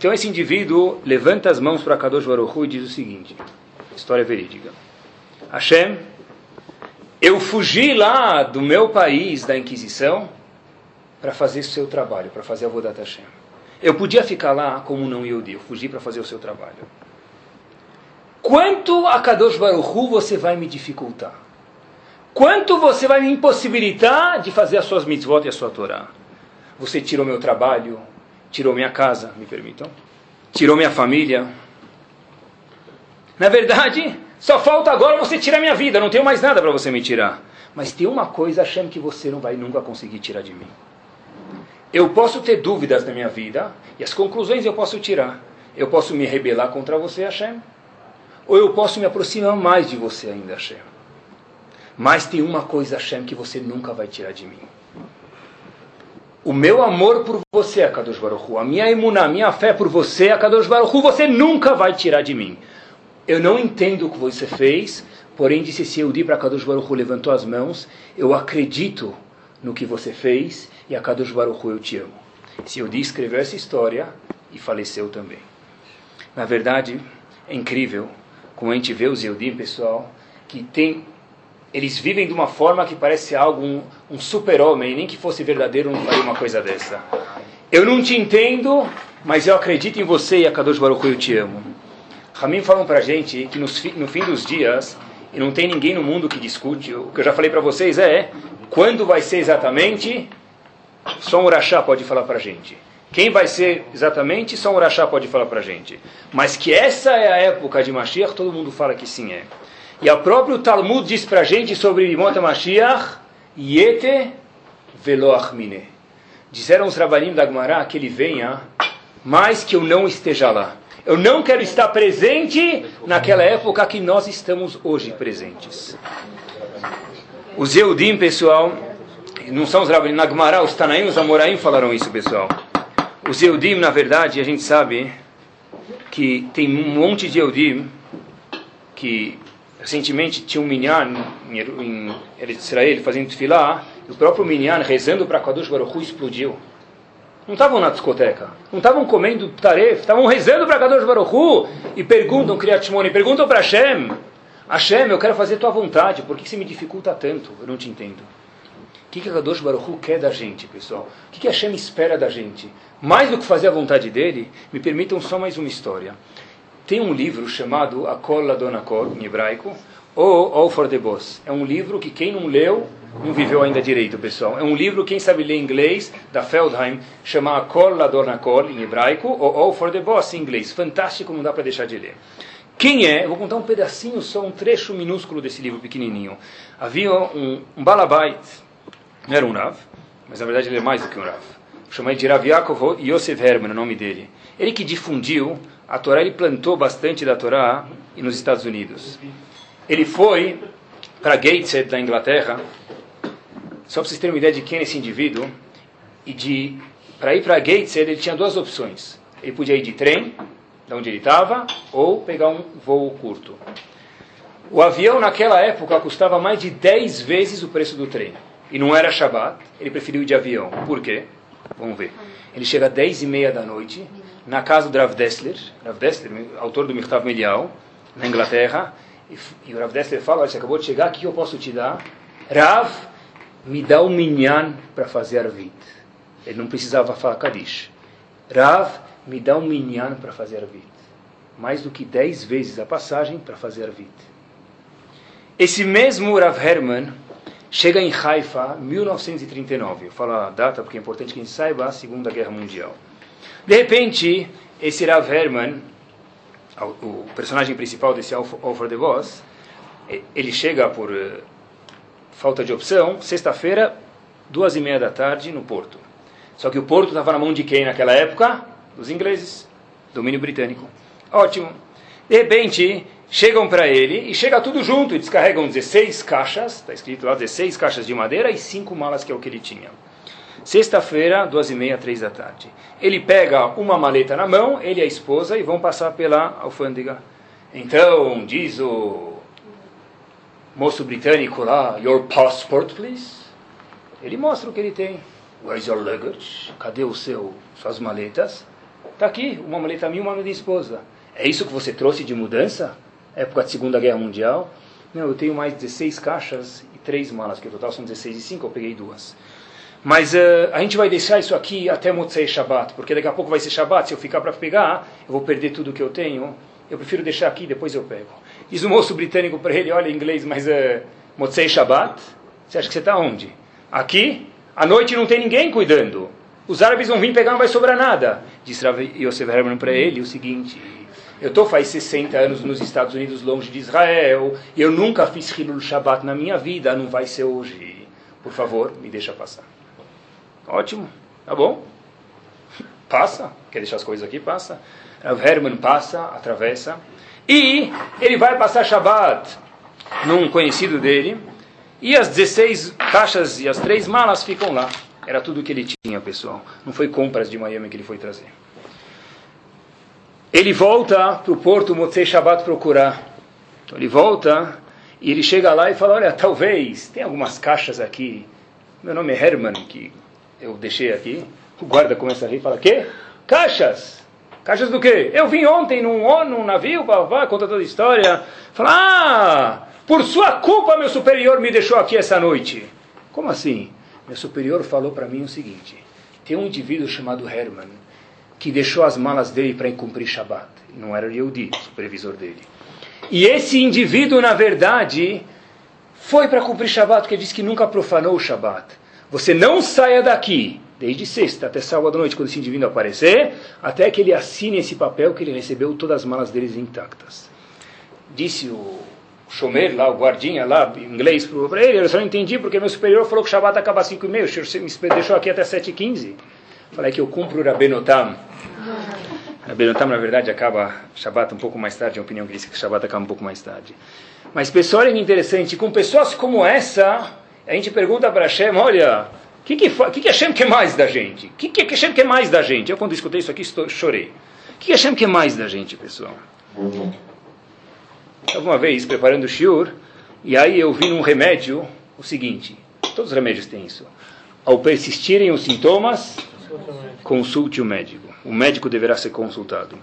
Então esse indivíduo levanta as mãos para Kadosh Baruch Hu e diz o seguinte, história verídica. Hashem, eu fugi lá do meu país da Inquisição para fazer o seu trabalho, para fazer a Vodat Hashem. Eu podia ficar lá como não Yehudi, eu fugi para fazer o seu trabalho. Quanto a Kadosh Baruch Hu você vai me dificultar? Quanto você vai me impossibilitar de fazer as suas mitzvot e a sua Torá? Você tirou meu trabalho, tirou minha casa, me permitam, tirou minha família. Na verdade, só falta agora você tirar minha vida, não tenho mais nada para você me tirar. Mas tem uma coisa, Hashem, que você não vai nunca conseguir tirar de mim. Eu posso ter dúvidas na minha vida, e as conclusões eu posso tirar. Eu posso me rebelar contra você, Hashem, ou eu posso me aproximar mais de você ainda, Hashem. Mas tem uma coisa, Hashem, que você nunca vai tirar de mim. O meu amor por você, Akadosh Baruch Hu, a minha emuná, a minha fé por você, Akadosh Baruch Hu, você nunca vai tirar de mim. Eu não entendo o que você fez, porém disse se eu di para Akadosh Baruch Hu, levantou as mãos, eu acredito no que você fez e Akadosh Baruch Hu, eu te amo. Se eu di escreveu essa história e faleceu também. Na verdade, é incrível como a gente vê os Eudim, pessoal, que tem eles vivem de uma forma que parece algo, um, um super-homem, nem que fosse verdadeiro não faria uma coisa dessa. Eu não te entendo, mas eu acredito em você e a Kadosh Baruch eu te amo. Ramim falam pra gente que nos, no fim dos dias, e não tem ninguém no mundo que discute, o que eu já falei para vocês é, quando vai ser exatamente, só um Urachá pode falar pra gente. Quem vai ser exatamente, só um Urachá pode falar pra gente. Mas que essa é a época de Mashiach, todo mundo fala que sim é. E o próprio Talmud diz pra gente sobre Imot Mashiach, Yete Veloach Mine. Disseram os rabanim da Gemara que ele venha, mas que eu não esteja lá. Eu não quero estar presente naquela época que nós estamos hoje presentes. Os Yehudim, pessoal, não são os rabanim, na Gemara, os Tanaim, os Amoraim falaram isso, pessoal. Os Yehudim, na verdade, a gente sabe que tem um monte de Yehudim que recentemente tinha um minyan em Israel fazendo tefilá, e o próprio minyan rezando para Kadosh Baruch explodiu. Não estavam na discoteca, não estavam comendo taref, estavam rezando para Kadosh Baruch e perguntam, Kriyat Shimoni, perguntam para Hashem, Hashem, eu quero fazer tua vontade, por que você me dificulta tanto? Eu não te entendo. O que, que Kadosh Baruch quer da gente, pessoal? O que, que Hashem espera da gente? Mais do que fazer a vontade dele, me permitam só mais uma história. Tem um livro chamado A Cola Dona Cor, em hebraico, ou All for the Boss. É um livro que quem não leu, não viveu ainda direito, pessoal. É um livro, quem sabe ler inglês, da Feldheim, chama A Cola Dona Cor, em hebraico, ou All for the Boss, em inglês. Fantástico, não dá para deixar de ler. Quem é? Eu vou contar um pedacinho, só um trecho minúsculo desse livro pequenininho. Havia um, um balabait, não era um Rav, mas na verdade ele é mais do que um Rav. Chamei de Rav Yaakov Yosef Herman, o nome dele. Ele que difundiu a Torá, ele plantou bastante da Torá nos Estados Unidos. Ele foi para Gateshead, da Inglaterra, só para vocês terem uma ideia de quem é esse indivíduo, e de para ir para Gateshead ele tinha duas opções. Ele podia ir de trem, de onde ele estava, ou pegar um voo curto. O avião naquela época custava mais de 10 vezes o preço do trem e não era Shabbat, ele preferiu ir de avião. Por quê? Vamos ver. Ele chega às 10 e meia da noite, na casa do Rav Dessler, Rav Dessler, autor do Mirtav Melial, na Inglaterra, e, e o Rav Dessler fala, você acabou de chegar, o que eu posso te dar? Rav, me dá o um minyan para fazer Arvit. Ele não precisava falar Kadish. Rav, me dá um minyan para fazer Arvit. Mais do que 10 vezes a passagem para fazer Arvit. Esse mesmo Rav Herman, chega em Haifa, 1939. Eu falo a data porque é importante que a gente saiba a Segunda Guerra Mundial. De repente, esse Rav Herman, o personagem principal desse All the Boss, ele chega por uh, falta de opção, sexta-feira, duas e meia da tarde, no porto. Só que o porto estava na mão de quem naquela época? Dos ingleses, domínio britânico. Ótimo. De repente, chegam para ele e chega tudo junto e descarregam 16 caixas, está escrito lá 16 caixas de madeira e 5 malas que é o que ele tinha. Sexta-feira, duas e meia, três da tarde. Ele pega uma maleta na mão, ele e a esposa, e vão passar pela alfândega. Então, diz o moço britânico lá, Your passport, please. Ele mostra o que ele tem. Where's your luggage? Cadê o seu, suas maletas? Está aqui, uma maleta minha e uma minha esposa. É isso que você trouxe de mudança? Época de Segunda Guerra Mundial. Não, eu tenho mais 16 caixas e três malas, que no total são 16 e 5, eu peguei duas. Mas uh, a gente vai deixar isso aqui até Motzei Shabbat, porque daqui a pouco vai ser Shabbat, se eu ficar para pegar, eu vou perder tudo que eu tenho. Eu prefiro deixar aqui, depois eu pego. Diz o moço britânico para ele, olha em inglês, mas uh, Motzei Shabbat, você acha que você está onde? Aqui? À noite não tem ninguém cuidando. Os árabes vão vir pegar, não vai sobrar nada. Diz Yosef Herman para ele o seguinte, eu estou faz 60 anos nos Estados Unidos, longe de Israel. Eu nunca fiz Hilul Shabbat na minha vida. Não vai ser hoje. Por favor, me deixa passar. Ótimo. Tá bom? passa, quer deixar as coisas aqui, passa. Rav Herman passa, atravessa. E ele vai passar Shabbat num conhecido dele. E as 16 caixas e as três malas ficam lá. Era tudo que ele tinha, pessoal. Não foi compras de Miami que ele foi trazer. Ele volta para o porto Motzei Shabbat procurar. Então ele volta e ele chega lá e fala: Olha, talvez tem algumas caixas aqui. Meu nome é Herman, que eu deixei aqui. O guarda começa a rir e fala: Quê? Caixas? Caixas do quê? Eu vim ontem num, num navio, pá, conta toda a história. Fala: Ah, por sua culpa meu superior me deixou aqui essa noite. Como assim? Meu superior falou para mim o seguinte: tem um indivíduo chamado Herman que deixou as malas dele para cumprir Shabat. Não era o Yehudi, o supervisor dele. E esse indivíduo, na verdade, foi para cumprir Shabat, porque disse que nunca profanou o Shabat. Você não saia daqui, desde sexta até sábado à noite, quando esse indivíduo aparecer, até que ele assine esse papel que ele recebeu todas as malas deles intactas. Disse o Shomer, lá, o guardinha lá, em inglês, para ele, eu só não entendi porque meu superior falou que o Shabat acaba às 5 e meia, o senhor me deixou aqui até 7 e 15 Falei que eu cumpro o Rabenotam. Rabenotam, na verdade, acaba Shabat um pouco mais tarde, a opinião que diz que Shabat acaba um pouco mais tarde. Mas, pessoal, é interessante, com pessoas como essa, a gente pergunta para Hashem, olha, o que, que, que, que Hashem quer mais da gente? O que, que Hashem quer mais da gente? Eu, quando escutei isso aqui, estou, chorei. O que, que Hashem quer mais da gente, pessoal? Alguma vez, preparando o shiur, e aí eu vi num remédio o seguinte, todos os remédios têm isso. Ao persistirem os sintomas, consulte o médico. O médico deverá ser consultado.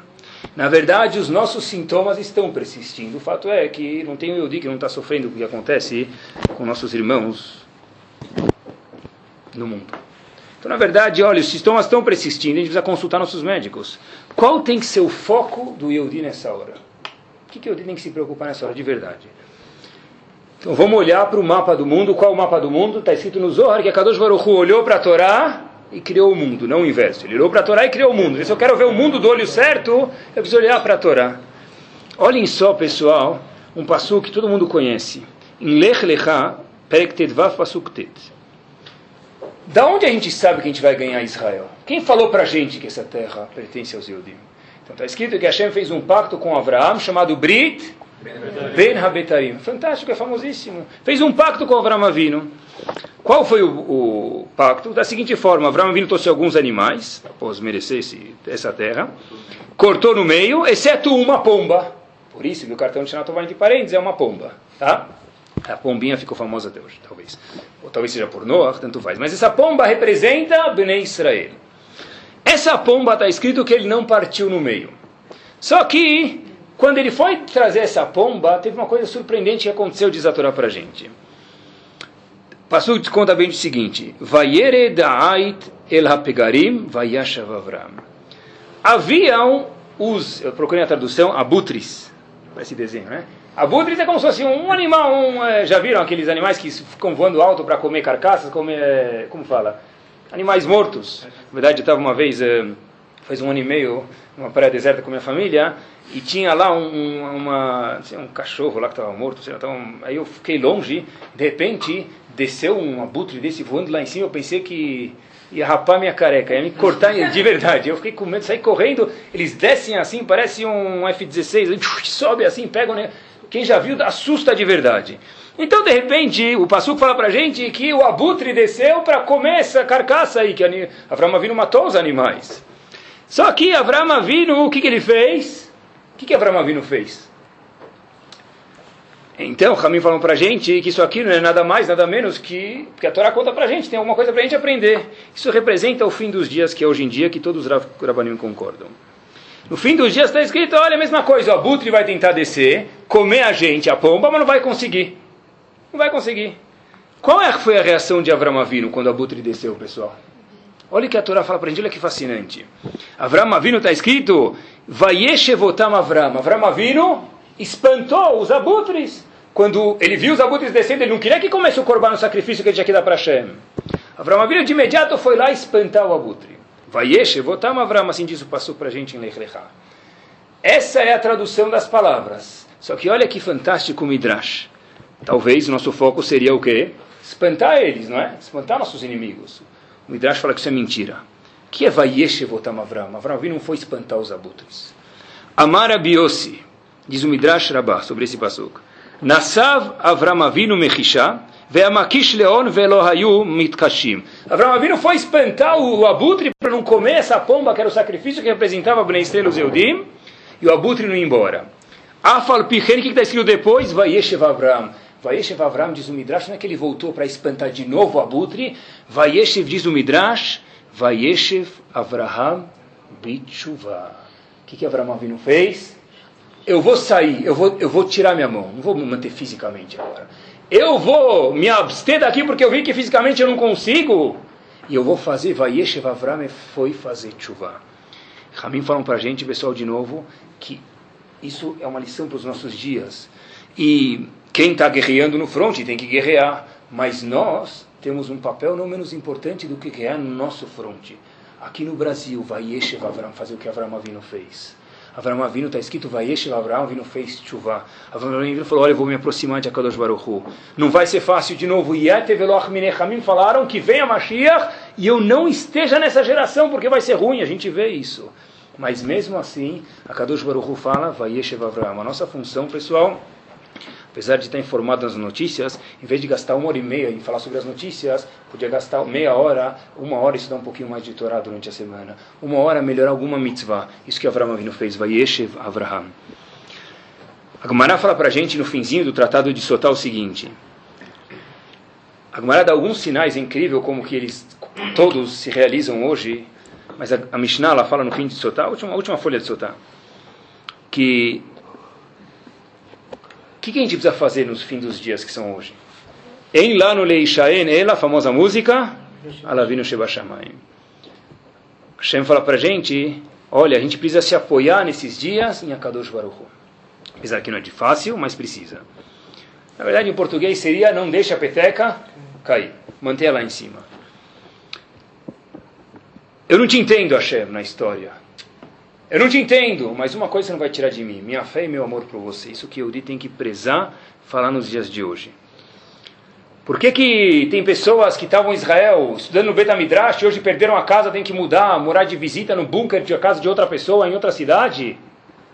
Na verdade, os nossos sintomas estão persistindo. O fato é que não tem o Yodi que não está sofrendo o que acontece com nossos irmãos no mundo. Então, na verdade, olha, os sintomas estão persistindo, a gente precisa consultar nossos médicos. Qual tem que ser o foco do Yodi nessa hora? O que, que o Yodi tem que se preocupar nessa hora, de verdade? Então, vamos olhar para o mapa do mundo. Qual é o mapa do mundo? Está escrito no Zohar que a Kadosh Baruch Hu olhou para a Torá e criou o mundo, não o inverso. Ele olhou para a Torá e criou o mundo. Se eu quero ver o mundo do olho certo, eu preciso olhar para a Torá. Olhem só, pessoal, um passo que todo mundo conhece. Em Lech Lecha, Perek Tedvav. Da onde a gente sabe que a gente vai ganhar Israel? Quem falou para a gente que essa terra pertence aos Yudim? Então está escrito que Hashem fez um pacto com Abraão chamado Brit Ben Habetarim. Fantástico, é famosíssimo. Fez um pacto com Abraão Avino. Qual foi o, o, pacto? Da seguinte forma, Abraão Avinu trouxe alguns animais, após merecer esse, essa terra, cortou no meio, exceto uma pomba. Por isso que o cartão de Shanatová de parentes é uma pomba, tá? A pombinha ficou famosa até hoje, talvez. Ou talvez seja por Noah, tanto faz. Mas essa pomba representa Bnei Israel. Essa pomba está escrito que ele não partiu no meio. Só que, quando ele foi trazer essa pomba, teve uma coisa surpreendente que aconteceu, diz a Torá para a gente. Passou conta bem o seguinte: Vayere da'ait el hapegarim vayashav Avram. Haviam os, eu procurei a tradução, abutres, para esse desenho, né? Abutres é como se fosse um animal, um, é, já viram aqueles animais que ficam voando alto para comer carcaças, comer, como fala? Animais mortos. Na verdade, eu estava uma vez, é, faz um ano e meio, numa praia deserta com minha família, e tinha lá um, uma, sei, um cachorro lá que estava morto, sei lá, tava, aí eu fiquei longe, de repente desceu um abutre desse voando lá em cima, eu pensei que ia rapar minha careca, ia me cortar de verdade. Eu fiquei com medo, saí correndo, eles descem assim, parece um F-16, sobe assim, pegam, né? Quem já viu, assusta de verdade. Então, de repente, o Passuco fala pra gente que o abutre desceu para comer essa carcaça aí, que Avram Avinu matou os animais. Só que Avram Avinu, o que, que ele fez? O que, que Avram Avinu fez? Então, Ramin falou para a gente que isso aqui não é nada mais, nada menos que, que a Torá conta para a gente, tem alguma coisa para a gente aprender. Isso representa o fim dos dias, que é hoje em dia que todos os Rabanim concordam. No fim dos dias está escrito, olha a mesma coisa, o abutre vai tentar descer, comer a gente, a pomba, mas não vai conseguir. Não vai conseguir. Qual é, foi a reação de Avram Avinu quando o abutre desceu, pessoal? Olha o que a Torá fala para a gente, olha que fascinante. Avram Avinu está escrito, Vayeshevotam Avram. Avram Avinu espantou os abutres. Quando ele viu os abutres descendo, ele não queria que comece o corban no sacrifício que ele tinha que dar para Hashem. Avram Avinu de imediato foi lá espantar o abutre. Vayeshe, votam Avram, assim diz o passou para a gente em Lech Lechá. Essa é a tradução das palavras. Só que olha que fantástico o Midrash. Talvez nosso foco seria o quê? Espantar eles, não é? Espantar nossos inimigos. O Midrash fala que isso é mentira. O que é Vayeshevotam Avram? Avram Avinu não foi espantar os abutres. Amara Biossi, diz o Midrash Rabbah sobre esse pasuk. Nasav Avram Avinu Mechisha, Ve'amakish Leon Velohayu Mitkashim. Avram Avinu foi espantar o abutre para não comer essa pomba que era o sacrifício que representava Bnei Estrelos Eudim, e o abutre não ir embora. Afal Pichen, o que está escrito depois? Vayeshev Avram. Vayeshev Avram, diz o Midrash, não é que ele voltou para espantar de novo o abutre. Vayeshev, diz o Midrash, Vayeshev Avraham Bitshuva. O que, que Avram Avinu fez? Eu vou sair, eu vou, eu vou tirar minha mão, não vou me manter fisicamente agora. Eu vou me abster daqui porque eu vi que fisicamente eu não consigo. E eu vou fazer, Vayeshev Avram foi fazer chuva. Ramim falam para a gente, pessoal, de novo, que isso é uma lição para os nossos dias. E quem está guerreando no fronte tem que guerrear. Mas nós temos um papel não menos importante do que guerrear no nosso fronte. Aqui no Brasil, Vayeshev Avram, fazer o que Avram Avinu fez. Avram Avinu está escrito, Vayeshev Avram Avinu fez chuva. Avram Avinu falou, olha, eu vou me aproximar de Akadosh Baruch Hu. Não vai ser fácil de novo. Yeteveloch Minechamim falaram que venha Mashiach e eu não esteja nessa geração, porque vai ser ruim, a gente vê isso. Mas mesmo assim, a Kadosh Baruch Hu fala, Vayeshev Avram. A nossa função, pessoal, apesar de estar informado nas notícias, em vez de gastar uma hora e meia em falar sobre as notícias, podia gastar meia hora, uma hora estudar um pouquinho mais de Torá durante a semana. Uma hora melhorar alguma mitzvah. Isso que Avram Avinu fez, Vayeshev Avraham. A Gemara fala para a gente no finzinho do tratado de Sotá o seguinte. A Gemara dá alguns sinais incríveis como que eles todos se realizam hoje mas a, a Mishnah ela fala no fim de Sotá, a última, a última folha de Sotá, que que, que, a gente precisa fazer nos fins dos dias que são hoje? Em lá no Leishaen, ela, a famosa música, Alavino Shebashamayim. Hashem fala para a gente, olha, a gente precisa se apoiar nesses dias em Akadosh Baruch Apesar que não é de fácil, mas precisa. Na verdade, em português seria, não deixa a peteca cair, mantenha lá em cima. Eu não te entendo, Hashem, na história. Eu não te entendo, mas uma coisa você não vai tirar de mim: minha fé e meu amor por você. Isso que Yehudi tem que prezar, falar nos dias de hoje. Por que, que tem pessoas que estavam em Israel estudando no Betamidrash e hoje perderam a casa, tem que mudar, morar de visita no bunker de casa de outra pessoa em outra cidade?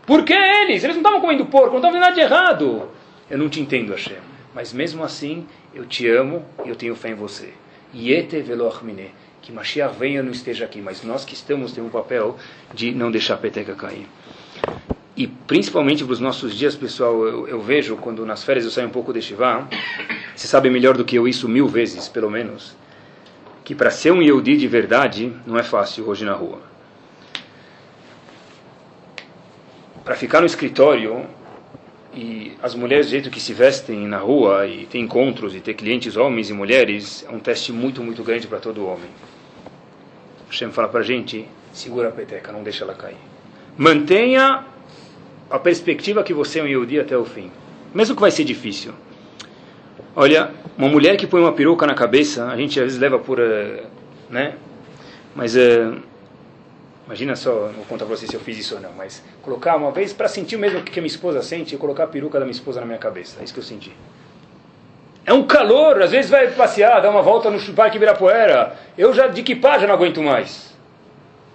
Por que eles? Eles não estavam comendo porco, não estavam fazendo nada de errado. Eu não te entendo, Hashem. Mas mesmo assim, eu te amo e eu tenho fé em você. Yete velochmine que Mashiach venha ou não esteja aqui, mas nós que estamos temos um papel de não deixar a peteca cair. E principalmente para os nossos dias, pessoal, eu, eu, vejo quando nas férias eu saio um pouco de Shivá, você sabe melhor do que eu isso mil vezes, pelo menos, que para ser um Yehudi de verdade não é fácil hoje na rua. Para ficar no escritório e as mulheres do jeito que se vestem na rua e ter encontros e ter clientes homens e mulheres é um teste muito, muito grande para todo homem. Hashem fala para a gente, segura a peteca, não deixa ela cair. Mantenha a perspectiva que você é um Yehudi até o fim. Mesmo que vai ser difícil. Olha, uma mulher que põe uma peruca na cabeça, a gente às vezes leva por... Uh, né? Mas... Uh, imagina só, não vou contar para vocês se eu fiz isso ou não, mas colocar uma vez, para sentir o mesmo que a minha esposa sente, eu colocar a peruca da minha esposa na minha cabeça. É isso que eu senti. É um calor, às vezes vai passear, dar uma volta no Parque Ibirapuera. Eu já de equipar já não aguento mais.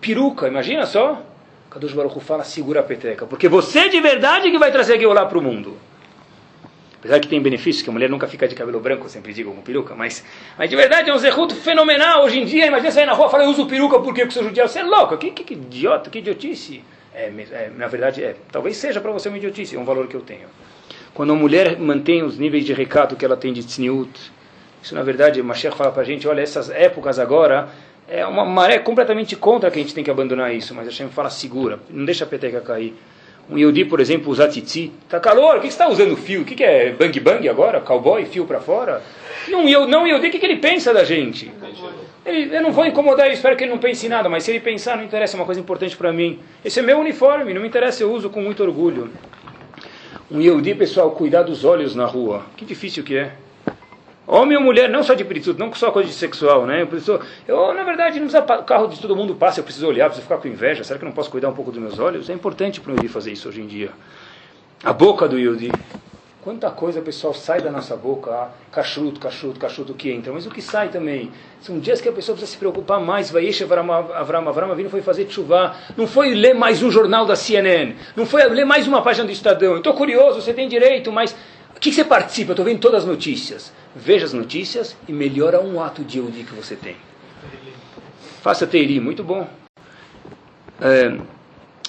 Peruca, imagina só. Kadosh Baruch fala, segura a peteca. Porque você de verdade que vai trazer lá para o mundo. Apesar que tem benefício, que a mulher nunca fica de cabelo branco, sempre digo com peruca, mas, mas de verdade é um zerruto fenomenal hoje em dia. Imagina você ir na rua e falar, eu uso peruca porque eu sou judial. Você é louco, que, que, que idiota, que idiotice. É, é, na verdade, é, talvez seja para você uma idiotice, é um valor que eu tenho. Quando a mulher mantém os níveis de recado que ela tem de tzniut, isso na verdade, Mashiach fala para a gente, olha, essas épocas agora, é uma maré completamente contra que a gente tem que abandonar isso, mas a Hashem fala, segura, não deixa a peteca cair. Um Yodi, por exemplo, usar titi, tá calor, o que, você está usando fio? O que, é bang bang agora? Cowboy, fio para fora? Não, eu, não Yodi, o que, que ele pensa da gente? Ele, eu não vou incomodar, eu espero que ele não pense em nada, mas se ele pensar, não interessa, é uma coisa importante para mim. Esse é meu uniforme, não me interessa, eu uso com muito orgulho. Um Yehudi, pessoal, cuidar dos olhos na rua. Que difícil que é. Homem ou mulher, não só de peritud, não só coisa de sexual, né? Eu, preciso, eu, na verdade, não precisa, o carro de todo mundo passa, eu preciso olhar, preciso ficar com inveja. Será que eu não posso cuidar um pouco dos meus olhos? É importante para o Yehudi fazer isso hoje em dia. A boca do Yehudi. Quanta coisa, pessoal, sai da nossa boca, ah, cachuto, cachuto, cachuto que entra, mas o que sai também? São dias que a pessoa precisa se preocupar mais. Vai Avram, Avram, Avram Avinu foi fazer chuva, não foi ler mais um jornal da CNN, não foi ler mais uma página do Estadão. Estou curioso, você tem direito, mas o que, que você participa? Estou vendo todas as notícias. Veja as notícias e melhora um ato de Yehudi que você tem. Faça Teiri, muito bom. É,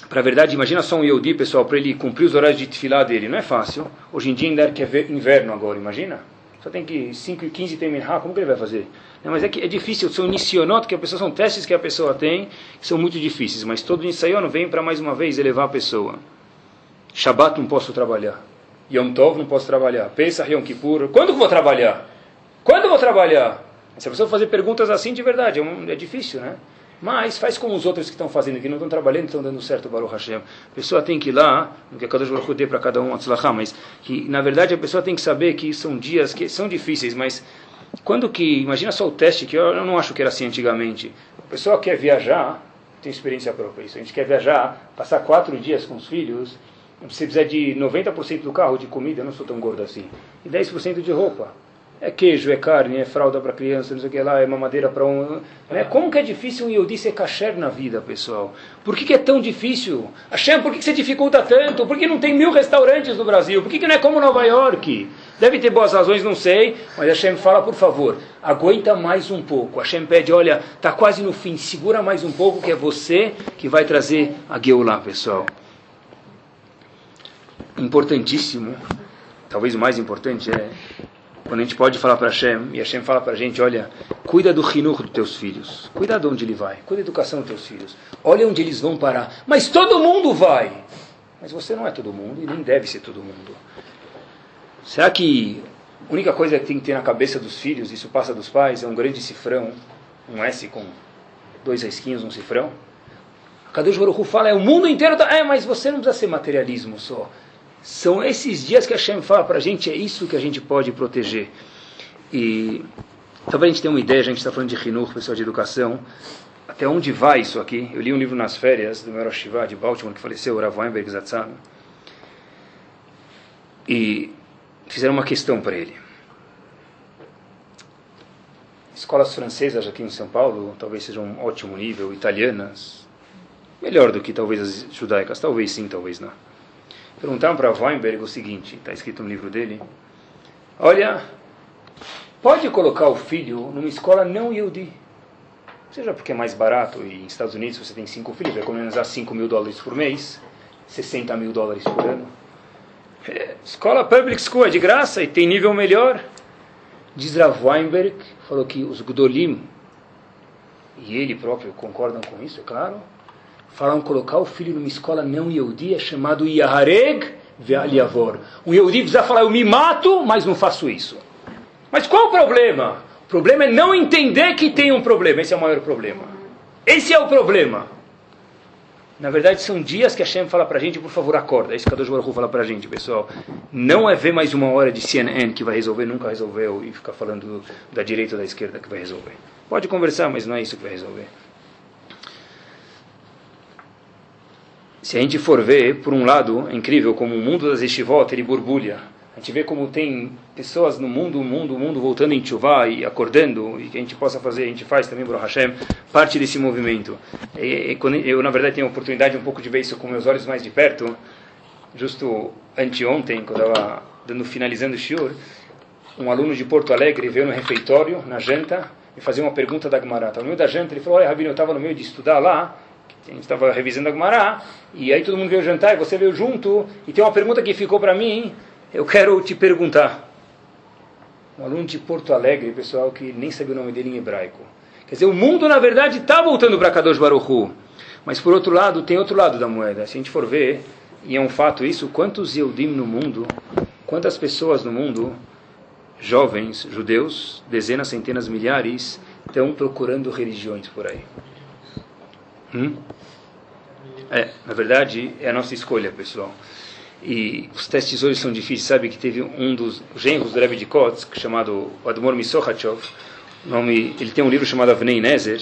para a verdade, imagina só um Yehudi, pessoal, para ele cumprir os horários de tefilá dele. Não é fácil. Hoje em dia ainda é é inverno agora, imagina. Só tem que 5 e 15 terminar, como que ele vai fazer? Não, mas é que é difícil, são inicionot que a pessoa, são testes que a pessoa tem, que são muito difíceis, mas todo nisayon vem para mais uma vez elevar a pessoa. Shabbat não posso trabalhar. Yom Tov não posso trabalhar. Pesach, Yom Kippur. Quando que vou trabalhar? Quando vou trabalhar? Se a pessoa fazer perguntas assim de verdade, é, um, é difícil, né? Mas faz como os outros que estão fazendo, que não estão trabalhando, estão dando certo, Baruch Hashem. A pessoa tem que ir lá, no que a Kadosh Baruch dê para cada um, mas que, na verdade, a pessoa tem que saber que são dias que são difíceis, mas quando que, imagina só o teste, que eu não acho que era assim antigamente. A pessoa quer viajar, tem experiência própria isso, a gente quer viajar, passar quatro dias com os filhos, você precisa de 90% do carro de comida, eu não sou tão gordo assim, e 10% de roupa. É queijo, é carne, é fralda para criança, não sei o que lá, é mamadeira para um. Né? Como que é difícil um Yodi ser kasher na vida, pessoal? Por que, que é tão difícil? Hashem, por que, que você dificulta tanto? Por que não tem mil restaurantes no Brasil? Por que, que não é como Nova York? Deve ter boas razões, não sei, mas Hashem fala, por favor, aguenta mais um pouco. Hashem pede, olha, está quase no fim, segura mais um pouco, que é você que vai trazer a Geulah, pessoal. Importantíssimo, talvez o mais importante é quando a gente pode falar para Hashem, e Hashem fala para a gente, olha, cuida do rinur dos teus filhos, cuida de onde ele vai, cuida da educação dos teus filhos, olha onde eles vão parar. Mas todo mundo vai. Mas você não é todo mundo e nem deve ser todo mundo. Será que a única coisa que tem que ter na cabeça dos filhos, isso passa dos pais, é um grande cifrão, um S com dois risquinhos, um cifrão? A Kadosh Baruch fala, é o mundo inteiro, tá... é, mas você não precisa ser materialismo só. São esses dias que a Hashem fala para a gente, é isso que a gente pode proteger. E para a gente ter uma ideia, a gente está falando de Rinur, pessoal de educação, até onde vai isso aqui? Eu li um livro nas férias do meu Shiva de Baltimore, que faleceu, o Rav Weinberg Zatzan, e fizeram uma questão para ele. Escolas francesas aqui em São Paulo talvez sejam um ótimo nível, italianas, melhor do que talvez as judaicas, talvez sim, talvez não. Perguntaram para Weinberg o seguinte, está escrito no livro dele, olha, pode colocar o filho numa escola não Yehudi, seja porque é mais barato e nos Estados Unidos você tem cinco filhos, vai economizar 5 mil dólares por mês, 60 mil dólares por ano. É, escola public school é de graça e tem nível melhor. Diz Rav Weinberg, falou que os Gdolim, e ele próprio concordam com isso, é claro, falam colocar o filho numa escola não Yehudi, é chamado Yahareg Ve'aliavor. Um Yehudi precisa falar, eu me mato, mas não faço isso. Mas qual o problema? O problema é não entender que tem um problema. Esse é o maior problema. Esse é o problema. Na verdade, são dias que a Shem fala para a gente, por favor, acorda. É isso que a Dojo Baruch fala para a gente, pessoal. Não é ver mais uma hora de CNN que vai resolver, nunca resolveu, e ficar falando da direita ou da esquerda que vai resolver. Pode conversar, mas não é isso que vai resolver. Se a gente for ver, por um lado, é incrível como o mundo das estivot ele borbulha. A gente vê como tem pessoas no mundo, mundo, mundo voltando em chuva e acordando, e que a gente possa fazer, a gente faz também, Baruch Hashem, parte desse movimento. E, e, eu, na verdade, tenho a oportunidade um pouco de ver isso com meus olhos mais de perto, justo anteontem, quando eu estava dando, finalizando o shiur, um aluno de Porto Alegre veio no refeitório, na janta, e fazia uma pergunta da Gemara. No meio da janta, ele falou, olha, Rabino, eu estava no meio de estudar lá, a gente estava revisando a Gumará, e aí todo mundo veio jantar, e você veio junto, e tem uma pergunta que ficou para mim, eu quero te perguntar. Um aluno de Porto Alegre, pessoal, que nem sabia o nome dele em hebraico. Quer dizer, o mundo, na verdade, está voltando para Kadosh Baruchu. Mas, por outro lado, tem outro lado da moeda. Se a gente for ver, e é um fato isso, quantos Yehudim no mundo, quantas pessoas no mundo, jovens, judeus, dezenas, centenas, milhares, estão procurando religiões por aí. Hum? É, na verdade, é a nossa escolha, pessoal. E os testes hoje são difíceis. Sabe que teve um dos genros do Rebbe de Kotsk, chamado Admor Misochachov, nome, ele tem um livro chamado Avnei Nezer,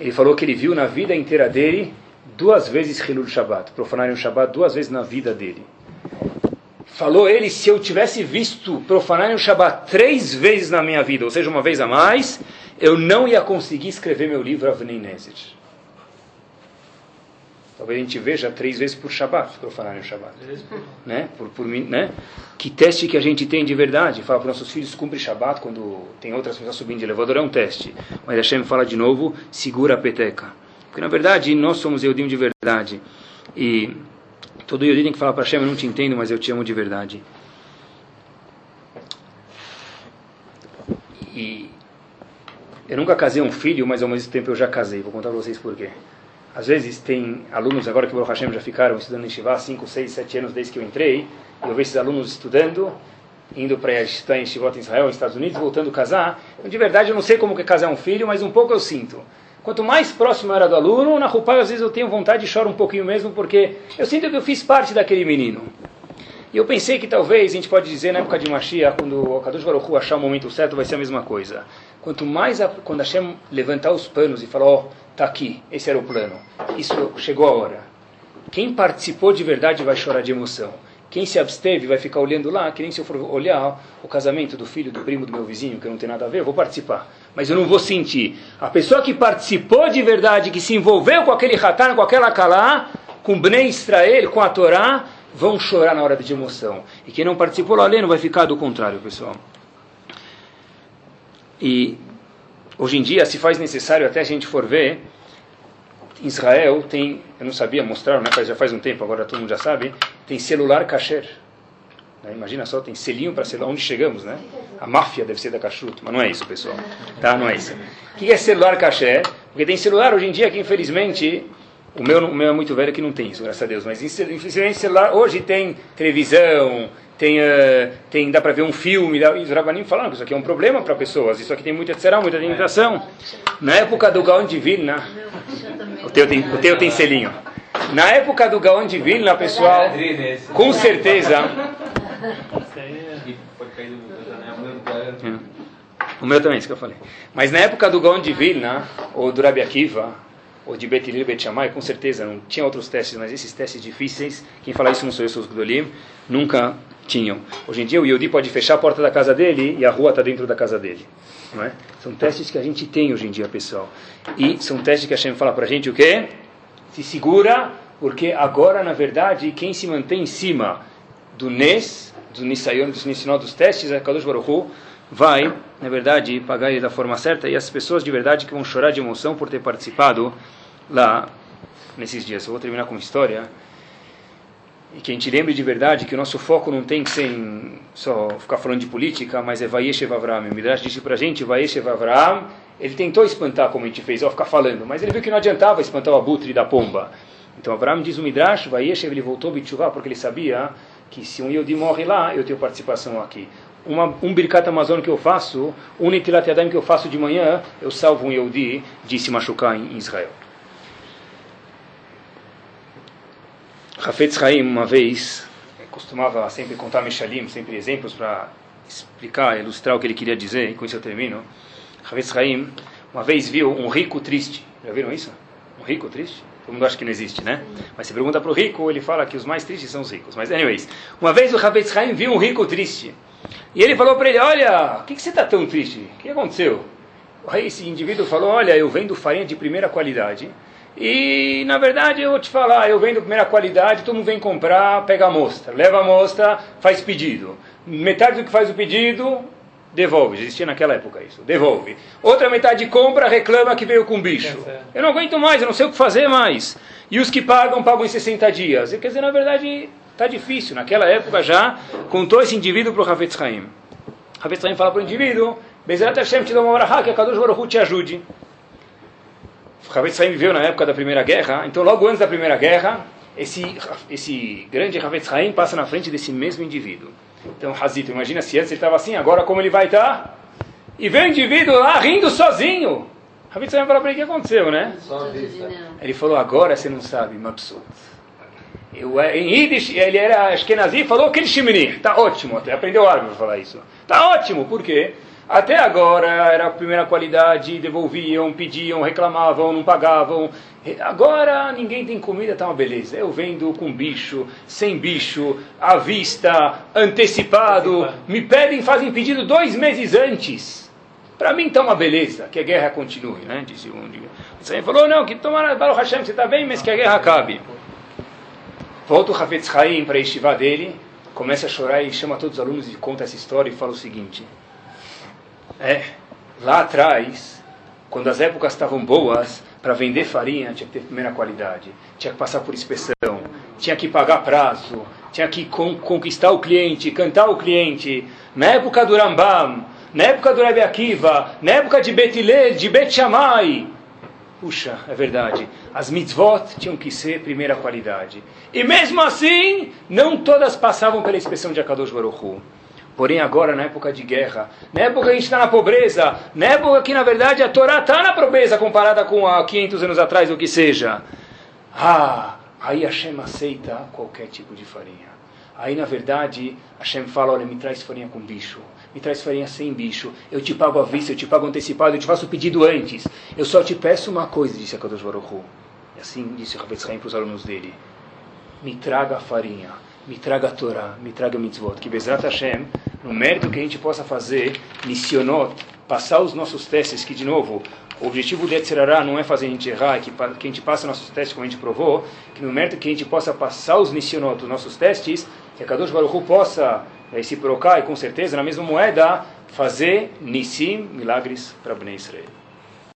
ele falou que ele viu na vida inteira dele duas vezes Hilul Shabbat, profanarem o Shabbat duas vezes na vida dele. falou ele, se eu tivesse visto profanar o Shabat três vezes na minha vida, ou seja, uma vez a mais, eu não ia conseguir escrever meu livro Avnei Nezer. Talvez a gente veja três vezes por Shabat, profanar o Shabat. Né? Por, por, né? Que teste que a gente tem de verdade? Fala para nossos filhos, cumpre Shabat quando tem outras pessoas subindo de elevador, é um teste. Mas Hashem fala de novo, segura a peteca. Porque na verdade nós somos Eudim de verdade. E todo Eudim tem que falar para Hashem, eu não te entendo, mas eu te amo de verdade. E eu nunca casei um filho, mas ao mesmo tempo eu já casei. Vou contar para vocês por quê. Às vezes tem alunos agora que o Hashem já ficaram estudando em Shiva 5, 6, 7 anos desde que eu entrei, eu vejo esses alunos estudando, indo para estudar em Shivot em Israel, nos Estados Unidos, voltando a casar. Então, de verdade, eu não sei como que casar um filho, mas um pouco eu sinto. Quanto mais próximo eu era do aluno, na Rupai às vezes eu tenho vontade e choro um pouquinho mesmo, porque eu sinto que eu fiz parte daquele menino. E eu pensei que talvez, a gente pode dizer, na época de Mashiach, quando o Kadosh Baruch Hu achar o momento certo, vai ser a mesma coisa. Quanto mais, a, quando Hashem levantar os panos e falar, ó, oh, Está aqui, esse era o plano. Isso chegou a hora. Quem participou de verdade vai chorar de emoção. Quem se absteve vai ficar olhando lá, que nem se eu for olhar o casamento do filho do primo do meu vizinho, que não tem nada a ver, eu vou participar. Mas eu não vou sentir. A pessoa que participou de verdade, que se envolveu com aquele ratan, com aquela calá, com Bnei Israel, com a Torá, vão chorar na hora de emoção. E quem não participou lá não vai ficar do contrário, pessoal. E Hoje em dia se faz necessário, até a gente for ver, Israel tem, eu não sabia mostrar, né, já faz um tempo, agora todo mundo já sabe, tem celular kasher. Né, imagina só, tem selinho para celular, onde chegamos, né? A máfia deve ser da cachuto, mas não é isso, pessoal. Tá, não é isso. O que é celular kasher? Porque tem celular hoje em dia que, infelizmente, o meu, o meu é muito velho que não tem isso, graças a Deus, mas infelizmente celular hoje tem televisão, tem, uh, tem dá para ver um filme, e os rabanim falando que isso aqui é um problema para pessoas, isso aqui tem muita será muita limitação. Na época do Gaon de Vilna, o teu tem, o teu tem selinho. Na época do Gaon de Vilna, pessoal, com certeza. O meu também, isso que eu falei. Mas na época do Gaon de Vilna, ou do Rabi Akiva, ou de Betilil Bet Shammai, com certeza não tinha outros testes, mas esses testes difíceis, quem fala isso não sou eu, sou os Gdolim, nunca tinham. Hoje em dia o Yodi pode fechar a porta da casa dele e a rua está dentro da casa dele. Não é? São testes que a gente tem hoje em dia, pessoal. E são testes que a Hashem fala para a gente o quê? Se segura, porque agora, na verdade, quem se mantém em cima do Nes, do Nisayon, do Nisinó, dos testes, é Kadosh Baruch Hu, vai, na verdade, pagar ele da forma certa e as pessoas de verdade que vão chorar de emoção por ter participado lá nesses dias. Eu vou terminar com uma história e que a gente lembre de verdade que o nosso foco não tem que ser em só ficar falando de política, mas é Vayeshev Avraham. O Midrash disse para a gente, Vayeshev Avraham, ele tentou espantar como a gente fez, ó, ficar falando, mas ele viu que não adiantava espantar o abutre da pomba. Então Avraham diz o Midrash, Vayeshev, ele voltou a porque ele sabia que se um Yodi morre lá, eu tenho participação aqui. Uma, um Birkat Amazon que eu faço, um Nitilat que eu faço de manhã, eu salvo um Yodi de se machucar em Israel. Hafetz Haim, uma vez, costumava sempre contar Meshalim, sempre exemplos para explicar, ilustrar o que ele queria dizer, e com isso eu termino. Hafetz Haim, uma vez viu um rico triste. Já viram isso? Um rico triste? Todo mundo acha que não existe, né? Mas se pergunta para o rico, ele fala que os mais tristes são os ricos. Mas, anyways, uma vez o Hafetz Haim viu um rico triste. E ele falou para ele, olha, o que, que você está tão triste? O que aconteceu? Esse indivíduo falou, olha, eu vendo farinha de primeira qualidade e, na verdade, eu vou te falar, eu vendo primeira qualidade, todo mundo vem comprar, pega a amostra, leva a amostra, faz pedido. Metade do que faz o pedido, devolve. Existia naquela época isso, devolve. Outra metade compra, reclama que veio com bicho. Eu não aguento mais, eu não sei o que fazer mais. E os que pagam, pagam em 60 dias. Quer dizer, na verdade, está difícil. Naquela época já, contou esse indivíduo para o Havetz Haim. Havetz Haim fala para o indivíduo, Bezerat Hashem te dá uma hora que a Kadosh Baruch te ajude. Havetz Haim viveu na época da Primeira Guerra, então logo antes da Primeira Guerra, esse, esse grande Havetz Haim passa na frente desse mesmo indivíduo. Então, Hazito, imagina se antes ele estava assim, agora como ele vai estar? E vem o indivíduo lá rindo sozinho. Havetz Haim falou para ele, o que aconteceu, né? Ele falou, agora você não sabe, Mabsut. Eu, é, em Yiddish, ele era Ashkenazi, falou que ele. Está ótimo, até aprendeu árabe para falar isso. Está ótimo, por quê? Até agora era a primeira qualidade, devolviam, pediam, reclamavam, não pagavam. Agora ninguém tem comida, tá uma beleza. Eu vendo com bicho, sem bicho, à vista, antecipado. Me pedem, fazem pedido dois meses antes. Para mim está uma beleza, que a guerra continue, né? Disse um dia. Você falou, não, que tomara, Baruch Hashem, você está bem, mas que a guerra acabe. Volta o Hafetz Haim para a dele, começa a chorar e chama todos os alunos e conta essa história e fala o seguinte. É, lá atrás, quando as épocas estavam boas, para vender farinha tinha que ter primeira qualidade, tinha que passar por inspeção, tinha que pagar prazo, tinha que con conquistar o cliente, cantar o cliente. Na época do Rambam, na época do Rebbe Akiva, na época de Betilel, de Bet Shammai, Puxa, é verdade. As mitzvot tinham que ser primeira qualidade. E mesmo assim, não todas passavam pela inspeção de Akadosh Baruch Hu. Porém, agora, na época de guerra, na época que a gente está na pobreza, na época que, na verdade, a Torá está na pobreza comparada com há 500 anos atrás, o que seja. Ah, aí Hashem aceita qualquer tipo de farinha. Aí, na verdade, Hashem fala, olha, me traz farinha com bicho, me traz farinha sem bicho, eu te pago à vista, eu te pago antecipado, eu te faço o pedido antes. Eu só te peço uma coisa, disse a Kadosh Baruch. E assim disse o Rabbi para os alunos dele. Me traga a farinha me traga a Torá, me traga mitzvot. Que Bezrat Hashem, no mérito que a gente possa fazer, missionot, passar os nossos testes, que de novo, o objetivo de Etzerará não é fazer a gente errar, que, que a gente passe nossos testes como a gente provou, que no mérito que a gente possa passar os missionot, os nossos testes, que a Kadosh Baruch Hu possa é, se procar e com certeza, na mesma moeda, fazer Nissim, milagres para Bnei Israel.